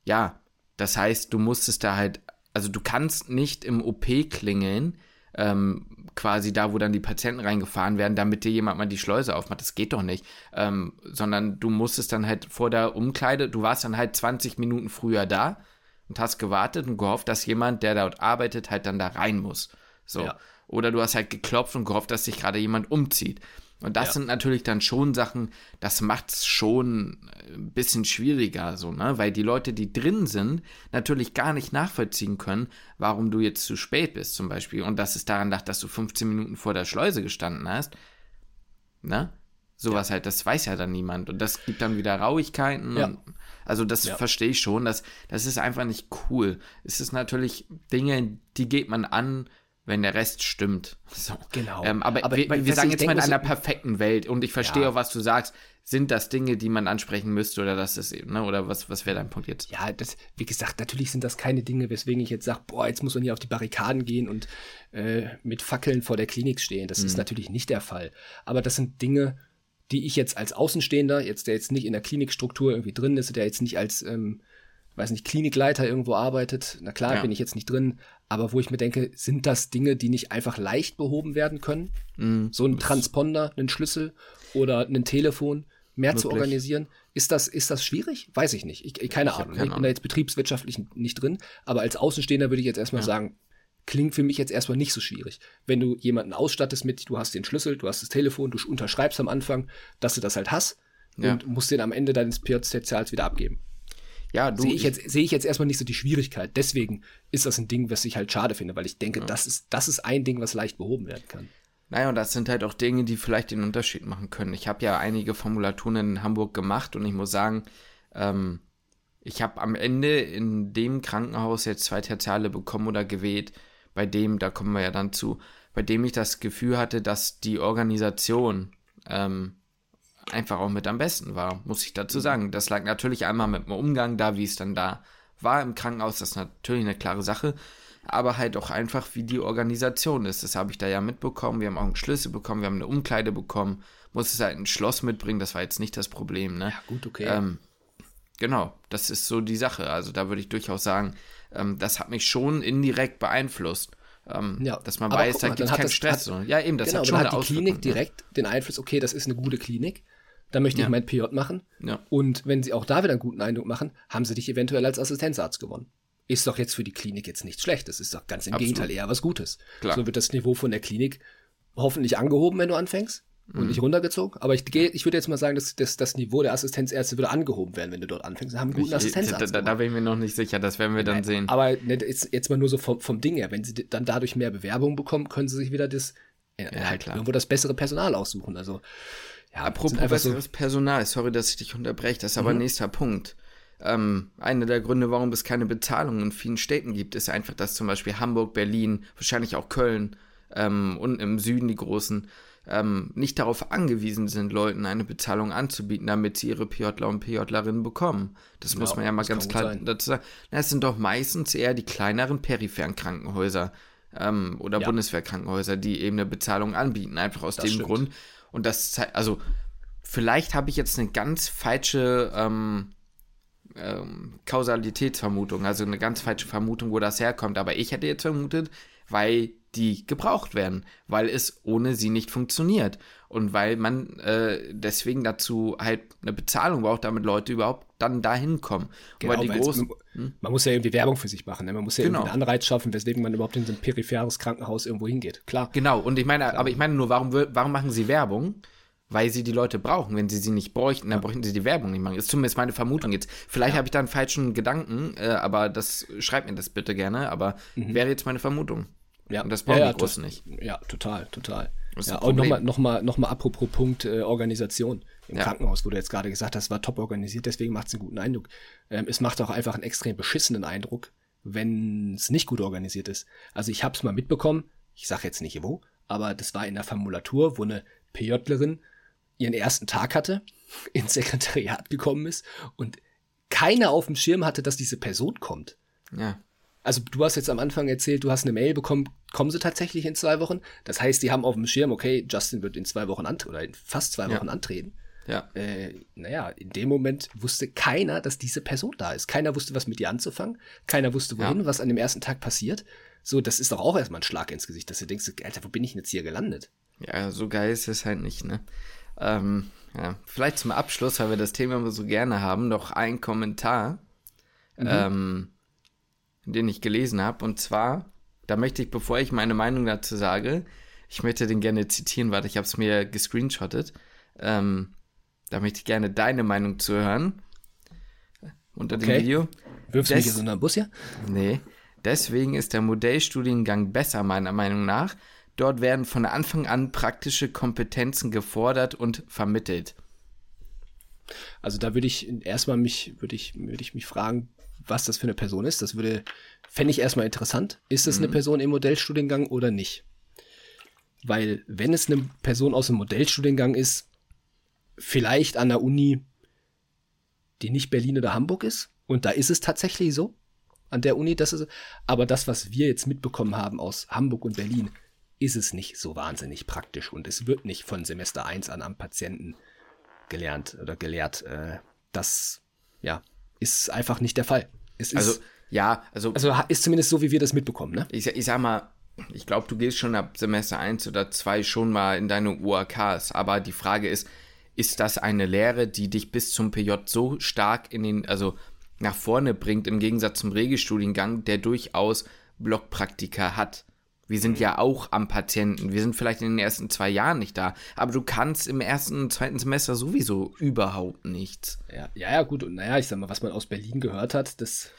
Speaker 2: Ja, das heißt, du musstest da halt, also du kannst nicht im OP klingeln, ähm, quasi da, wo dann die Patienten reingefahren werden, damit dir jemand mal die Schleuse aufmacht. Das geht doch nicht. Ähm, sondern du musstest dann halt vor der Umkleide, du warst dann halt 20 Minuten früher da und hast gewartet und gehofft, dass jemand, der dort arbeitet, halt dann da rein muss. So.
Speaker 1: Ja.
Speaker 2: Oder du hast halt geklopft und gehofft, dass sich gerade jemand umzieht. Und das
Speaker 1: Ja.
Speaker 2: sind natürlich dann schon Sachen, das macht es schon ein bisschen schwieriger, so, ne? Weil die Leute, die drin sind, natürlich gar nicht nachvollziehen können, warum du jetzt zu spät bist, zum Beispiel. Und das ist daran lag, dass du 15 Minuten vor der Schleuse gestanden hast. Ne? Sowas halt, das weiß ja dann niemand. Und das gibt dann wieder Rauigkeiten.
Speaker 1: Ja.
Speaker 2: Und, also das
Speaker 1: Ja.
Speaker 2: verstehe ich schon. Das, das ist einfach nicht cool. Es ist natürlich Dinge, die geht man an, wenn der Rest stimmt. So.
Speaker 1: Genau.
Speaker 2: Ähm, aber,
Speaker 1: Aber
Speaker 2: wir, wir sagen jetzt mal in einer perfekten Welt und ich verstehe
Speaker 1: Ja.
Speaker 2: auch, was du sagst. Sind das Dinge, die man ansprechen müsste oder das ist eben, ne? Oder was, was wäre dein Punkt jetzt?
Speaker 1: Ja, das, wie gesagt, natürlich sind das keine Dinge, weswegen ich jetzt sage, boah, jetzt muss man hier auf die Barrikaden gehen und äh, mit Fackeln vor der Klinik stehen. Das ist natürlich nicht der Fall. Aber das sind Dinge, die ich jetzt als Außenstehender, jetzt der jetzt nicht in der Klinikstruktur irgendwie drin ist, der jetzt nicht als, ähm, weiß nicht, Klinikleiter irgendwo arbeitet, na klar,
Speaker 2: Ja.
Speaker 1: bin ich jetzt nicht drin, aber wo ich mir denke, sind das Dinge, die nicht einfach leicht behoben werden können? So ein Transponder, einen Schlüssel oder ein Telefon mehr zu
Speaker 2: Wirklich?
Speaker 1: organisieren. Ist das, ist das schwierig? Weiß ich nicht. Ich, ich, keine
Speaker 2: hab
Speaker 1: Ahnung.
Speaker 2: keine
Speaker 1: ich bin da jetzt betriebswirtschaftlich nicht drin, aber als Außenstehender würde ich jetzt erstmal sagen, klingt für mich jetzt erstmal nicht so schwierig. Wenn du jemanden ausstattest mit, du hast den Schlüssel, du hast das Telefon, du unterschreibst am Anfang, dass du das halt hast
Speaker 2: Ja.
Speaker 1: und musst den am Ende deines Tertials wieder abgeben.
Speaker 2: Ja, du.
Speaker 1: Sehe ich jetzt, sehe ich jetzt erstmal nicht so die Schwierigkeit. Deswegen ist das ein Ding, was ich halt schade finde, weil ich denke, das ist, das ist ein Ding, was leicht behoben werden kann.
Speaker 2: Naja, und das sind halt auch Dinge, die vielleicht den Unterschied machen können. Ich habe ja einige Formulaturen in Hamburg gemacht und ich muss sagen, ähm, ich habe am Ende in dem Krankenhaus jetzt zwei Tertiale bekommen oder gewählt, bei dem, da kommen wir ja dann zu, bei dem ich das Gefühl hatte, dass die Organisation ähm, einfach auch mit am besten war, muss ich dazu sagen. Das lag natürlich einmal mit dem Umgang da, wie es dann da war im Krankenhaus, das ist natürlich eine klare Sache, aber halt auch einfach, wie die Organisation ist. Das habe ich da ja mitbekommen. Wir haben auch einen Schlüssel bekommen, wir haben eine Umkleide bekommen, muss es halt ein Schloss mitbringen, das war jetzt nicht das Problem, ne?
Speaker 1: Ja, gut, okay.
Speaker 2: Ähm, genau, das ist so die Sache. Also da würde ich durchaus sagen, ähm, das hat mich schon indirekt beeinflusst. Ähm,
Speaker 1: Ja,
Speaker 2: dass man
Speaker 1: aber
Speaker 2: weiß, da gibt es keinen
Speaker 1: das-
Speaker 2: Stress.
Speaker 1: hat-
Speaker 2: so. Ja, eben, das
Speaker 1: genau,
Speaker 2: hat schon
Speaker 1: dann hat die Klinik
Speaker 2: Auswirkung,
Speaker 1: direkt den Einfluss, okay, das ist eine gute Klinik, da möchte
Speaker 2: Ja.
Speaker 1: ich mein PJ machen.
Speaker 2: Ja.
Speaker 1: Und wenn sie auch da wieder einen guten Eindruck machen, haben sie dich eventuell als Assistenzarzt gewonnen. Ist doch jetzt für die Klinik jetzt nichts Schlechtes, ist doch ganz im
Speaker 2: Absolut.
Speaker 1: Gegenteil eher was Gutes.
Speaker 2: Klar.
Speaker 1: So wird das Niveau von der Klinik hoffentlich angehoben, wenn du anfängst und
Speaker 2: Mhm.
Speaker 1: nicht runtergezogen. Aber ich, gehe- ich würde jetzt mal sagen, dass, dass das Niveau der Assistenzärzte würde angehoben werden, wenn du dort anfängst. Sie haben einen guten
Speaker 2: Ich, da,
Speaker 1: Assistenzarzt.
Speaker 2: da, da bin ich mir noch nicht sicher, das werden wir dann sehen.
Speaker 1: Aber jetzt, jetzt mal nur so vom, vom Ding her. Wenn sie dann dadurch mehr Bewerbungen bekommen, können sie sich wieder das, äh,
Speaker 2: Ja,
Speaker 1: halt irgendwo das bessere Personal aussuchen. Also, ja,
Speaker 2: Apropos
Speaker 1: einfach so,
Speaker 2: besseres Personal, sorry, dass ich dich unterbreche, das ist
Speaker 1: Mhm.
Speaker 2: aber nächster Punkt. Ähm, einer der Gründe, warum es keine Bezahlung in vielen Städten gibt, ist einfach, dass zum Beispiel Hamburg, Berlin, wahrscheinlich auch Köln ähm, und im Süden die großen ähm, nicht darauf angewiesen sind, Leuten eine Bezahlung anzubieten, damit sie ihre PJler und PJlerinnen bekommen. Das muss man ja mal ganz klar
Speaker 1: sein.
Speaker 2: dazu sagen. Es sind doch meistens eher die kleineren peripheren Krankenhäuser ähm, oder
Speaker 1: Ja.
Speaker 2: Bundeswehrkrankenhäuser, die eben eine Bezahlung anbieten, einfach aus
Speaker 1: Das
Speaker 2: dem
Speaker 1: stimmt.
Speaker 2: Grund. Und das zei- also vielleicht habe ich jetzt eine ganz falsche ähm, ähm, Kausalitätsvermutung, also eine ganz falsche Vermutung, wo das herkommt. Aber ich hätte jetzt vermutet, weil die gebraucht werden, weil es ohne sie nicht funktioniert und weil man äh, deswegen dazu halt eine Bezahlung braucht, damit Leute überhaupt dann dahin kommen.
Speaker 1: Genau,
Speaker 2: weil die
Speaker 1: weil man muss ja irgendwie Werbung für sich machen. Ne? Man muss ja
Speaker 2: Genau.
Speaker 1: irgendwie einen Anreiz schaffen, weswegen man überhaupt in so ein peripheres Krankenhaus irgendwo hingeht. Klar.
Speaker 2: Genau, und ich meine, aber ich meine nur, warum, warum machen sie Werbung? Weil sie die Leute brauchen. Wenn sie sie nicht bräuchten, dann bräuchten sie die Werbung nicht machen. Ist zumindest meine Vermutung jetzt. Vielleicht habe ich da einen falschen Gedanken, äh, aber das schreibt mir das bitte gerne. Aber wäre jetzt meine Vermutung.
Speaker 1: Ja.
Speaker 2: Und das brauchen
Speaker 1: ja, ja,
Speaker 2: die Großen nicht.
Speaker 1: Ja, total, total. ja, und nochmal noch mal, noch mal apropos Punkt äh, Organisation im ja. Krankenhaus, wo du jetzt gerade gesagt hast, war top organisiert, deswegen macht es einen guten Eindruck. Ähm, es macht auch einfach einen extrem beschissenen Eindruck, wenn es nicht gut organisiert ist. Also ich habe es mal mitbekommen, ich sage jetzt nicht wo, aber das war in der Formulatur, wo eine PJlerin ihren ersten Tag hatte, ins Sekretariat gekommen ist und keiner auf dem Schirm hatte, dass diese Person kommt.
Speaker 2: Ja.
Speaker 1: Also du hast jetzt am Anfang erzählt, du hast eine Mail bekommen, kommen sie tatsächlich in zwei Wochen? Das heißt, die haben auf dem Schirm, okay, Justin wird in zwei Wochen antreten oder in fast zwei Wochen ja. antreten.
Speaker 2: Ja.
Speaker 1: Äh, naja, in dem Moment wusste keiner, dass diese Person da ist. Keiner wusste, was mit ihr anzufangen. Keiner wusste, wohin, ja. was an dem ersten Tag passiert. So, das ist doch auch erstmal ein Schlag ins Gesicht, dass du denkst, Alter, wo bin ich denn jetzt hier gelandet?
Speaker 2: Ja, so geil ist es halt nicht, ne? Ähm, ja, vielleicht zum Abschluss, weil wir das Thema immer so gerne haben, noch ein Kommentar, mhm. ähm, den ich gelesen habe. Und zwar, da möchte ich, bevor ich meine Meinung dazu sage, ich möchte den gerne zitieren, warte, ich habe es mir gescreenshottet. Ähm, da möchte ich gerne deine Meinung zu hören. Unter okay. dem Video.
Speaker 1: Wirfst du mich jetzt unter den Bus hier?
Speaker 2: Nee. Deswegen ist der Modellstudiengang besser, meiner Meinung nach. Dort werden von Anfang an praktische Kompetenzen gefordert und vermittelt.
Speaker 1: Also da würde ich erstmal mich, würde ich, würde ich mich fragen, was das für eine Person ist. Das würde, fände ich erstmal interessant. Ist es mhm. eine Person im Modellstudiengang oder nicht? Weil, wenn es eine Person aus dem Modellstudiengang ist, vielleicht an der Uni, die nicht Berlin oder Hamburg ist, und da ist es tatsächlich so, an der Uni, das ist, aber das, was wir jetzt mitbekommen haben aus Hamburg und Berlin, ist es nicht so wahnsinnig praktisch und es wird nicht von Semester 1 an am Patienten gelernt oder gelehrt. Äh, das, ja, ist einfach nicht der Fall.
Speaker 2: Es also, ist, ja, also.
Speaker 1: Also ist zumindest so, wie wir das mitbekommen, ne?
Speaker 2: Ich, ich sag mal, ich glaube, du gehst schon ab Semester 1 oder 2 schon mal in deine UAKs, aber die Frage ist, ist das eine Lehre, die dich bis zum PJ so stark in den, also nach vorne bringt, im Gegensatz zum Regelstudiengang, der durchaus Blockpraktika hat? Wir sind ja auch am Patienten. Wir sind vielleicht in den ersten zwei Jahren nicht da. Aber du kannst im ersten und zweiten Semester sowieso überhaupt nichts.
Speaker 1: Ja, ja, ja gut. Und naja, ich sag mal, was man aus Berlin gehört hat, dass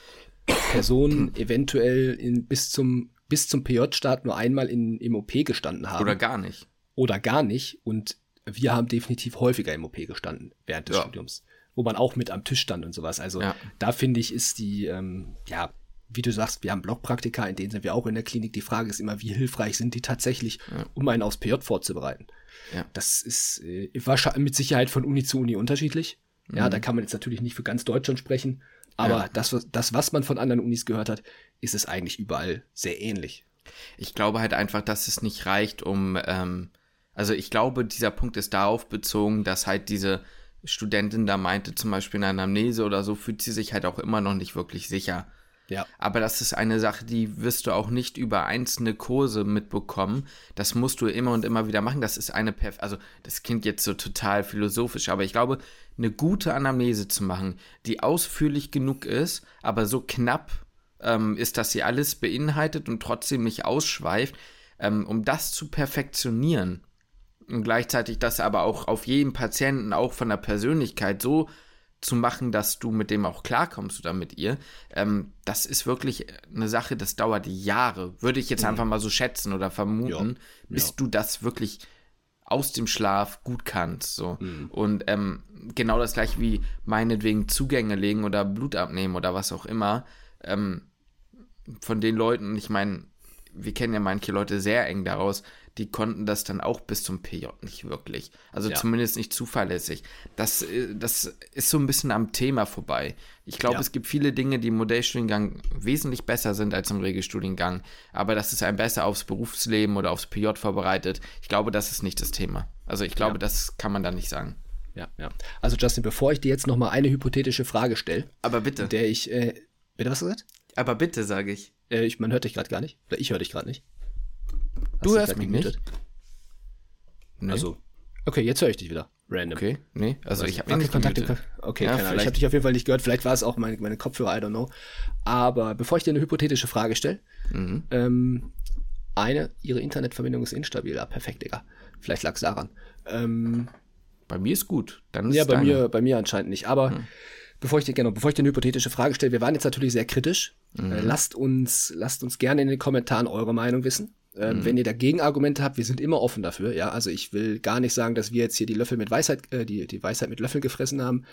Speaker 1: Personen eventuell in, bis zum, bis zum PJ-Start nur einmal in, im OP gestanden haben.
Speaker 2: Oder gar nicht.
Speaker 1: Oder gar nicht. Und wir haben definitiv häufiger im OP gestanden während des ja. Studiums. Wo man auch mit am Tisch stand und sowas. Also ja. da finde ich, ist die, ähm, ja, wie du sagst, wir haben Blockpraktika, in denen sind wir auch in der Klinik. Die Frage ist immer, wie hilfreich sind die tatsächlich, ja. um einen aufs PJ vorzubereiten. Das ist äh, wahrscheinlich mit Sicherheit von Uni zu Uni unterschiedlich. Mhm. Ja, da kann man jetzt natürlich nicht für ganz Deutschland sprechen, aber das, das, was man von anderen Unis gehört hat, ist es eigentlich überall sehr ähnlich.
Speaker 2: Ich glaube halt einfach, dass es nicht reicht, um, ähm, also ich glaube, dieser Punkt ist darauf bezogen, dass halt diese Studentin da meinte, zum Beispiel in einer Amnese oder so, fühlt sie sich halt auch immer noch nicht wirklich sicher.
Speaker 1: Ja.
Speaker 2: Aber das ist eine Sache, die wirst du auch nicht über einzelne Kurse mitbekommen. Das musst du immer und immer wieder machen. Das ist eine, Perf also das klingt jetzt so total philosophisch, aber ich glaube, eine gute Anamnese zu machen, die ausführlich genug ist, aber so knapp ähm, ist, dass sie alles beinhaltet und trotzdem nicht ausschweift, ähm, um das zu perfektionieren und gleichzeitig das aber auch auf jeden Patienten, auch von der Persönlichkeit so zu machen, dass du mit dem auch klarkommst oder mit ihr, ähm, das ist wirklich eine Sache, das dauert Jahre, würde ich jetzt mhm. einfach mal so schätzen oder vermuten, ja. bis ja. du das wirklich aus dem Schlaf gut kannst. So. Mhm. Und ähm, genau das gleiche wie meinetwegen Zugänge legen oder Blut abnehmen oder was auch immer. Ähm, von den Leuten, ich meine, wir kennen ja manche Leute sehr eng daraus, die konnten das dann auch bis zum PJ nicht wirklich. Also ja. zumindest nicht zuverlässig. Das, äh, das ist so ein bisschen am Thema vorbei. Ich glaube, ja. es gibt viele Dinge, die im Modellstudiengang wesentlich besser sind als im Regelstudiengang. Aber dass es einen besser aufs Berufsleben oder aufs PJ vorbereitet, ich glaube, das ist nicht das Thema. Also ich glaube, ja. das kann man da nicht sagen.
Speaker 1: Ja, ja. Also Justin, bevor ich dir jetzt nochmal eine hypothetische Frage stelle.
Speaker 2: Aber bitte.
Speaker 1: In der ich, äh, bitte was gesagt?
Speaker 2: Aber bitte, sage ich.
Speaker 1: Äh, ich. Man hört dich gerade gar nicht. Oder ich höre dich gerade nicht.
Speaker 2: Du hörst mich nicht?
Speaker 1: Nee. Also, okay, jetzt höre ich dich wieder. Random.
Speaker 2: Okay, nee, also ich habe
Speaker 1: keine Kontakte. Okay, ja, keine Ahnung. Ich habe dich auf jeden Fall nicht gehört. Vielleicht war es auch meine, meine Kopfhörer, I don't know. Aber bevor ich dir eine hypothetische Frage stelle, mhm. ähm, eine, ihre Internetverbindung ist instabil. Ja, perfekt, Digga. Vielleicht lag es daran. Ähm,
Speaker 2: bei mir ist gut. Dann ist
Speaker 1: ja, bei mir, bei mir anscheinend nicht. Aber mhm. Bevor ich dir, genau, bevor ich dir eine hypothetische Frage stelle, wir waren jetzt natürlich sehr kritisch. Mhm. Äh, lasst uns, lasst uns gerne in den Kommentaren eure Meinung wissen. Ähm, mhm. Wenn ihr dagegen Argumente habt, wir sind immer offen dafür. Ja, also ich will gar nicht sagen, dass wir jetzt hier die Löffel mit Weisheit, äh, die, die Weisheit mit Löffel gefressen haben,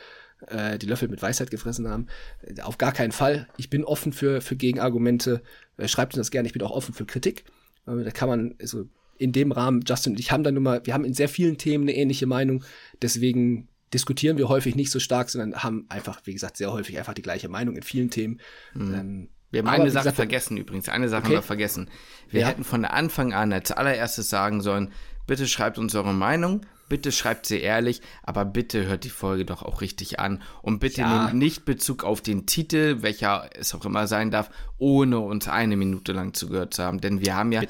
Speaker 1: äh, die Löffel mit Weisheit gefressen haben. Äh, auf gar keinen Fall. Ich bin offen für, für Gegenargumente. Äh, schreibt uns das gerne. Ich bin auch offen für Kritik. Äh, da kann man, also in dem Rahmen, Justin und ich haben dann nur mal, wir haben in sehr vielen Themen eine ähnliche Meinung. Deswegen diskutieren wir häufig nicht so stark, sondern haben einfach, wie gesagt, sehr häufig einfach die gleiche Meinung in vielen Themen.
Speaker 2: Mhm. Ähm, wir haben eine Sache gesagt, vergessen übrigens. Eine Sache okay. haben wir vergessen. Wir ja. hätten von Anfang an als allererstes sagen sollen, bitte schreibt uns eure Meinung, bitte schreibt sie ehrlich, aber bitte hört die Folge doch auch richtig an. Und bitte ja. nehmt nicht Bezug auf den Titel, welcher es auch immer sein darf, ohne uns eine Minute lang zugehört zu haben. Denn wir haben ja,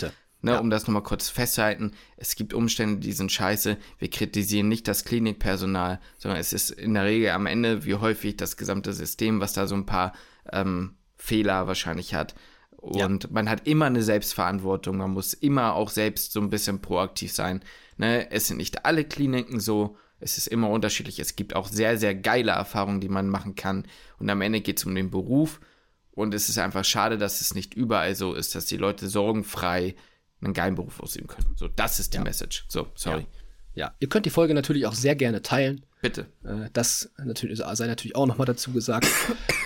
Speaker 2: ne, ja. um das nochmal kurz festzuhalten, es gibt Umstände, die sind scheiße. Wir kritisieren nicht das Klinikpersonal, sondern es ist in der Regel am Ende, wie häufig, das gesamte System, was da so ein paar ähm, Fehler wahrscheinlich hat. Und ja. man hat immer eine Selbstverantwortung, man muss immer auch selbst so ein bisschen proaktiv sein. Ne? Es sind nicht alle Kliniken so, es ist immer unterschiedlich. Es gibt auch sehr, sehr geile Erfahrungen, die man machen kann. Und am Ende geht es um den Beruf. Und es ist einfach schade, dass es nicht überall so ist, dass die Leute sorgenfrei einen geilen Beruf ausüben können. So, das ist die ja. Message. So, sorry.
Speaker 1: Ja. ja. ihr könnt die Folge natürlich auch sehr gerne teilen.
Speaker 2: Bitte.
Speaker 1: Äh, das natürlich, sei natürlich auch nochmal dazu gesagt.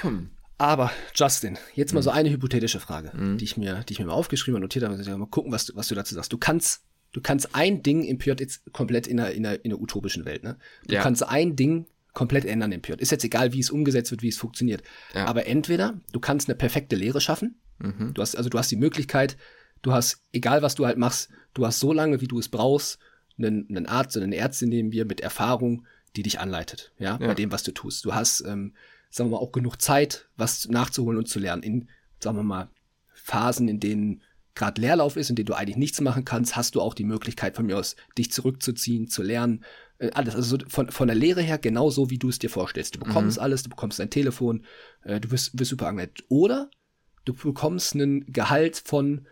Speaker 1: Aber, Justin, jetzt mal mhm. so eine hypothetische Frage, mhm. die, ich mir, die ich mir mal aufgeschrieben und notiert habe. Mal gucken, was du, was du dazu sagst. Du kannst, du kannst ein Ding im PJ jetzt komplett in einer, in einer, in einer utopischen Welt, ne? Du ja. kannst ein Ding komplett ändern im PJ. Ist jetzt egal, wie es umgesetzt wird, wie es funktioniert. Ja. Aber entweder du kannst eine perfekte Lehre schaffen. Mhm. Du hast, also du hast die Möglichkeit, du hast, egal was du halt machst, du hast so lange, wie du es brauchst, einen, einen Arzt oder eine Ärztin neben dir mit Erfahrung, die dich anleitet, ja, ja. bei dem, was du tust. Du hast, ähm, sagen wir mal, auch genug Zeit, was nachzuholen und zu lernen. In, sagen wir mal, Phasen, in denen gerade Leerlauf ist, in denen du eigentlich nichts machen kannst, hast du auch die Möglichkeit von mir aus, dich zurückzuziehen, zu lernen. Äh, alles, also von, von der Lehre her genau so, wie du es dir vorstellst. Du bekommst mhm. alles, du bekommst dein Telefon, äh, du wirst, wirst super angeleitet. Oder du bekommst ein Gehalt von,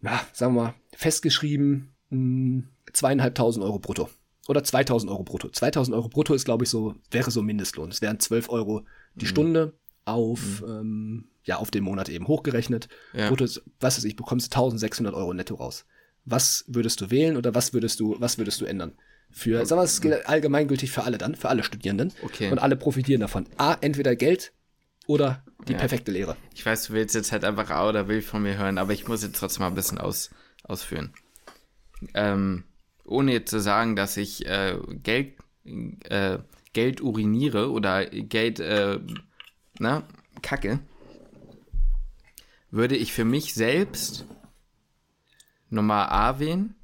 Speaker 1: na, sagen wir mal, festgeschrieben, mh, hm, zweieinhalbtausend Euro brutto oder 2000 Euro brutto. 2000 Euro brutto ist, glaube ich, so, wäre so Mindestlohn. Es wären 12 Euro die mhm. Stunde auf, mhm. ähm, ja, auf den Monat eben hochgerechnet. Ja. Brutto, was weiß ich, bekommst du 1600 Euro netto raus. Was würdest du wählen oder was würdest du, was würdest du ändern? Für, sagen wir, es gilt allgemeingültig für alle dann, für alle Studierenden.
Speaker 2: Okay.
Speaker 1: Und alle profitieren davon. A, entweder Geld oder die ja. perfekte Lehre.
Speaker 2: Ich weiß, du willst jetzt halt einfach A oder will von mir hören, aber ich muss jetzt trotzdem mal ein bisschen aus, ausführen. Ähm, ohne jetzt zu sagen, dass ich äh, Geld, äh, Geld uriniere oder Geld, äh, na, kacke, würde ich für mich selbst Nummer A wählen.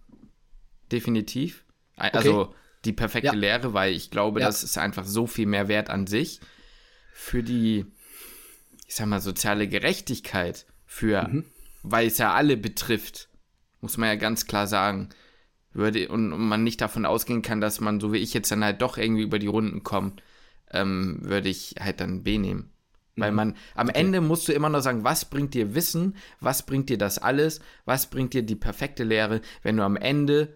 Speaker 2: Definitiv. Also okay. die perfekte ja. Lehre, weil ich glaube, ja. das ist einfach so viel mehr wert an sich. Für die, ich sag mal, soziale Gerechtigkeit, für, mhm. weil es ja alle betrifft, muss man ja ganz klar sagen würde und, und, man nicht davon ausgehen kann, dass man, so wie ich jetzt dann halt doch irgendwie über die Runden kommt, ähm, würde ich halt dann B nehmen. Weil mhm. man, am okay. Ende musst du immer noch sagen, was bringt dir Wissen, was bringt dir das alles, was bringt dir die perfekte Lehre, wenn du am Ende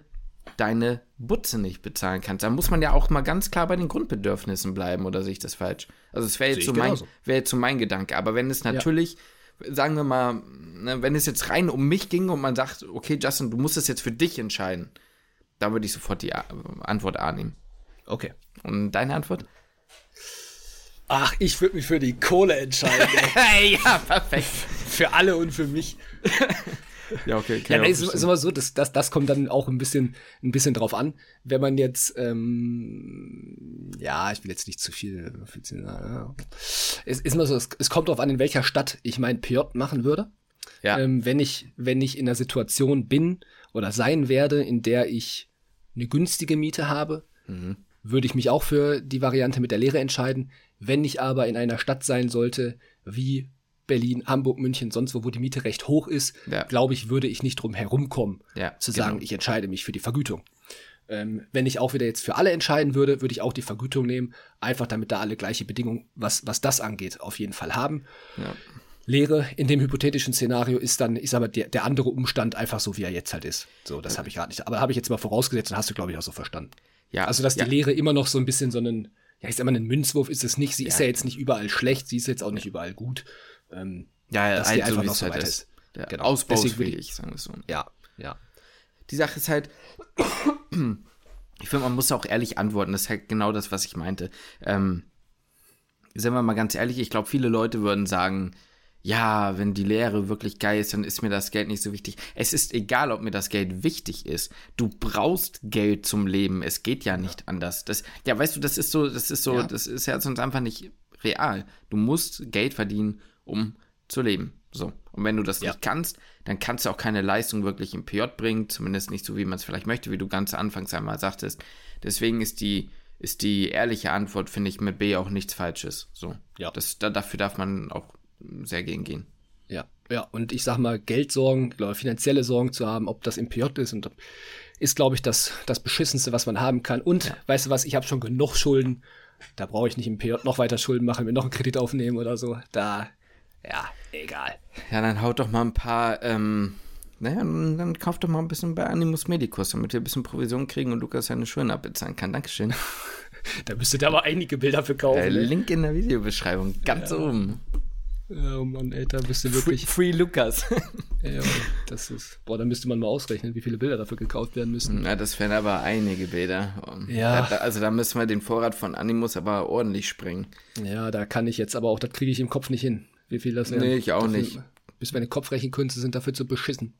Speaker 2: deine Butze nicht bezahlen kannst. Da muss man ja auch mal ganz klar bei den Grundbedürfnissen bleiben, oder sehe ich das falsch? Also es wäre jetzt, so mein, wär jetzt so mein Gedanke. Aber wenn es natürlich, ja. sagen wir mal, ne, wenn es jetzt rein um mich ging und man sagt, okay, Justin, du musst es jetzt für dich entscheiden, da würde ich sofort die Antwort A nehmen.
Speaker 1: Okay.
Speaker 2: Und deine Antwort?
Speaker 1: Ach, ich würde mich für die Kohle entscheiden.
Speaker 2: ja, perfekt.
Speaker 1: für alle und für mich.
Speaker 2: ja, okay.
Speaker 1: Ja, nee, ist, ist immer so, dass, das, das kommt dann auch ein bisschen, ein bisschen drauf an. Wenn man jetzt, ähm, ja, ich will jetzt nicht zu viel. Ja. Es ist immer so, es, es kommt drauf an, in welcher Stadt ich mein PJ machen würde. Ja. Ähm, wenn ich, wenn ich in einer Situation bin oder sein werde, in der ich eine günstige Miete habe, mhm. würde ich mich auch für die Variante mit der Lehre entscheiden. Wenn ich aber in einer Stadt sein sollte, wie Berlin, Hamburg, München, sonst wo, wo die Miete recht hoch ist, ja. glaube ich, würde ich nicht drum herumkommen, ja, zu sagen, genau. ich entscheide mich für die Vergütung. Ähm, wenn ich auch wieder jetzt für alle entscheiden würde, würde ich auch die Vergütung nehmen, einfach damit da alle gleiche Bedingungen, was, was das angeht, auf jeden Fall haben. Ja. Lehre in dem hypothetischen Szenario ist dann, sag mal, der, der andere Umstand einfach so, wie er jetzt halt ist. So, das habe ich gerade nicht. Aber habe ich jetzt mal vorausgesetzt und hast du, glaube ich, auch so verstanden. Ja. Also, dass die. Lehre immer noch so ein bisschen so einen, ja, ich sag mal, ein Münzwurf ist es nicht. Sie ja. ist ja jetzt nicht überall schlecht, sie ist jetzt auch nicht überall gut. Ähm,
Speaker 2: ja, ja, dass halt die einfach so, noch so halt ist. der
Speaker 1: Genau.
Speaker 2: Ausbau ist
Speaker 1: Deswegen will
Speaker 2: fähig, sagen wir so.
Speaker 1: Ja, ja.
Speaker 2: Die Sache ist halt, ich finde, man muss auch ehrlich antworten. Das ist halt genau das, was ich meinte. Ähm, sind wir mal ganz ehrlich, ich glaube, viele Leute würden sagen, ja, wenn die Lehre wirklich geil ist, dann ist mir das Geld nicht so wichtig. Es ist egal, ob mir das Geld wichtig ist. Du brauchst Geld zum Leben. Es geht ja nicht anders. Das, ja, weißt du, das ist so, das ist so,
Speaker 1: Ja.
Speaker 2: das ist ja sonst einfach nicht real. Du musst Geld verdienen, um zu leben. So. Und wenn du das
Speaker 1: Ja.
Speaker 2: nicht kannst, dann kannst du auch keine Leistung wirklich im PJ bringen, zumindest nicht so, wie man es vielleicht möchte, wie du ganz anfangs einmal sagtest. Deswegen ist die, ist die ehrliche Antwort, finde ich, mit B auch nichts Falsches. So.
Speaker 1: Ja.
Speaker 2: Das, da, dafür darf man auch sehr gegen gehen.
Speaker 1: Ja, ja, und ich sag mal, Geldsorgen oder finanzielle Sorgen zu haben, ob das im PJ ist und ist, glaube ich, das, das Beschissenste, was man haben kann. Und weißt du was, ich habe schon genug Schulden. Da brauche ich nicht im PJ noch weiter Schulden machen, mir noch einen Kredit aufnehmen oder so. Da, ja, egal.
Speaker 2: Ja, dann haut doch mal ein paar, ähm, naja, dann, dann kauft doch mal ein bisschen bei Animus Medicus, damit wir ein bisschen Provision kriegen und Lukas seine Schulden abbezahlen kann. Dankeschön.
Speaker 1: Da müsstet ihr aber einige Bilder für kaufen.
Speaker 2: Der
Speaker 1: ey.
Speaker 2: Link in der Videobeschreibung, ganz oben.
Speaker 1: Oh Mann, ey, da bist du
Speaker 2: Free,
Speaker 1: wirklich.
Speaker 2: Free Lukas.
Speaker 1: Ja, das ist. Boah, da müsste man mal ausrechnen, wie viele Bilder dafür gekauft werden müssen.
Speaker 2: Na, das wären aber einige Bilder.
Speaker 1: Ja.
Speaker 2: Da, also da müssen wir den Vorrat von Animus aber ordentlich sprengen.
Speaker 1: Ja, da kann ich jetzt aber auch, das kriege ich im Kopf nicht hin. Wie viel das.
Speaker 2: Nee, ich auch
Speaker 1: dafür,
Speaker 2: nicht.
Speaker 1: Bis meine Kopfrechenkünste sind dafür zu beschissen.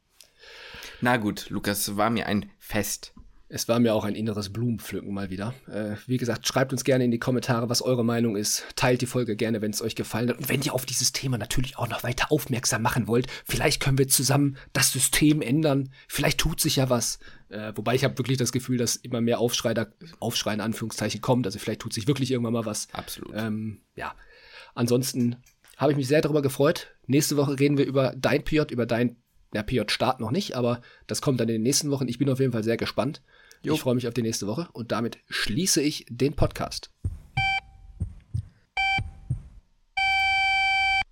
Speaker 2: Na gut, Lukas, war mir ein Fest.
Speaker 1: Es war mir auch ein inneres Blumenpflücken mal wieder. Äh, wie gesagt, schreibt uns gerne in die Kommentare, was eure Meinung ist. Teilt die Folge gerne, wenn es euch gefallen hat. Und wenn ihr auf dieses Thema natürlich auch noch weiter aufmerksam machen wollt, vielleicht können wir zusammen das System ändern. Vielleicht tut sich ja was. Äh, wobei ich habe wirklich das Gefühl, dass immer mehr Aufschrei, Aufschrei in Anführungszeichen kommt. Also vielleicht tut sich wirklich irgendwann mal was.
Speaker 2: Absolut.
Speaker 1: Ähm, ja. Ansonsten habe ich mich sehr darüber gefreut. Nächste Woche reden wir über dein PJ, über dein ja, PJ-Start noch nicht, aber das kommt dann in den nächsten Wochen. Ich bin auf jeden Fall sehr gespannt.
Speaker 2: Jo.
Speaker 1: Ich freue mich auf die nächste Woche und damit schließe ich den Podcast.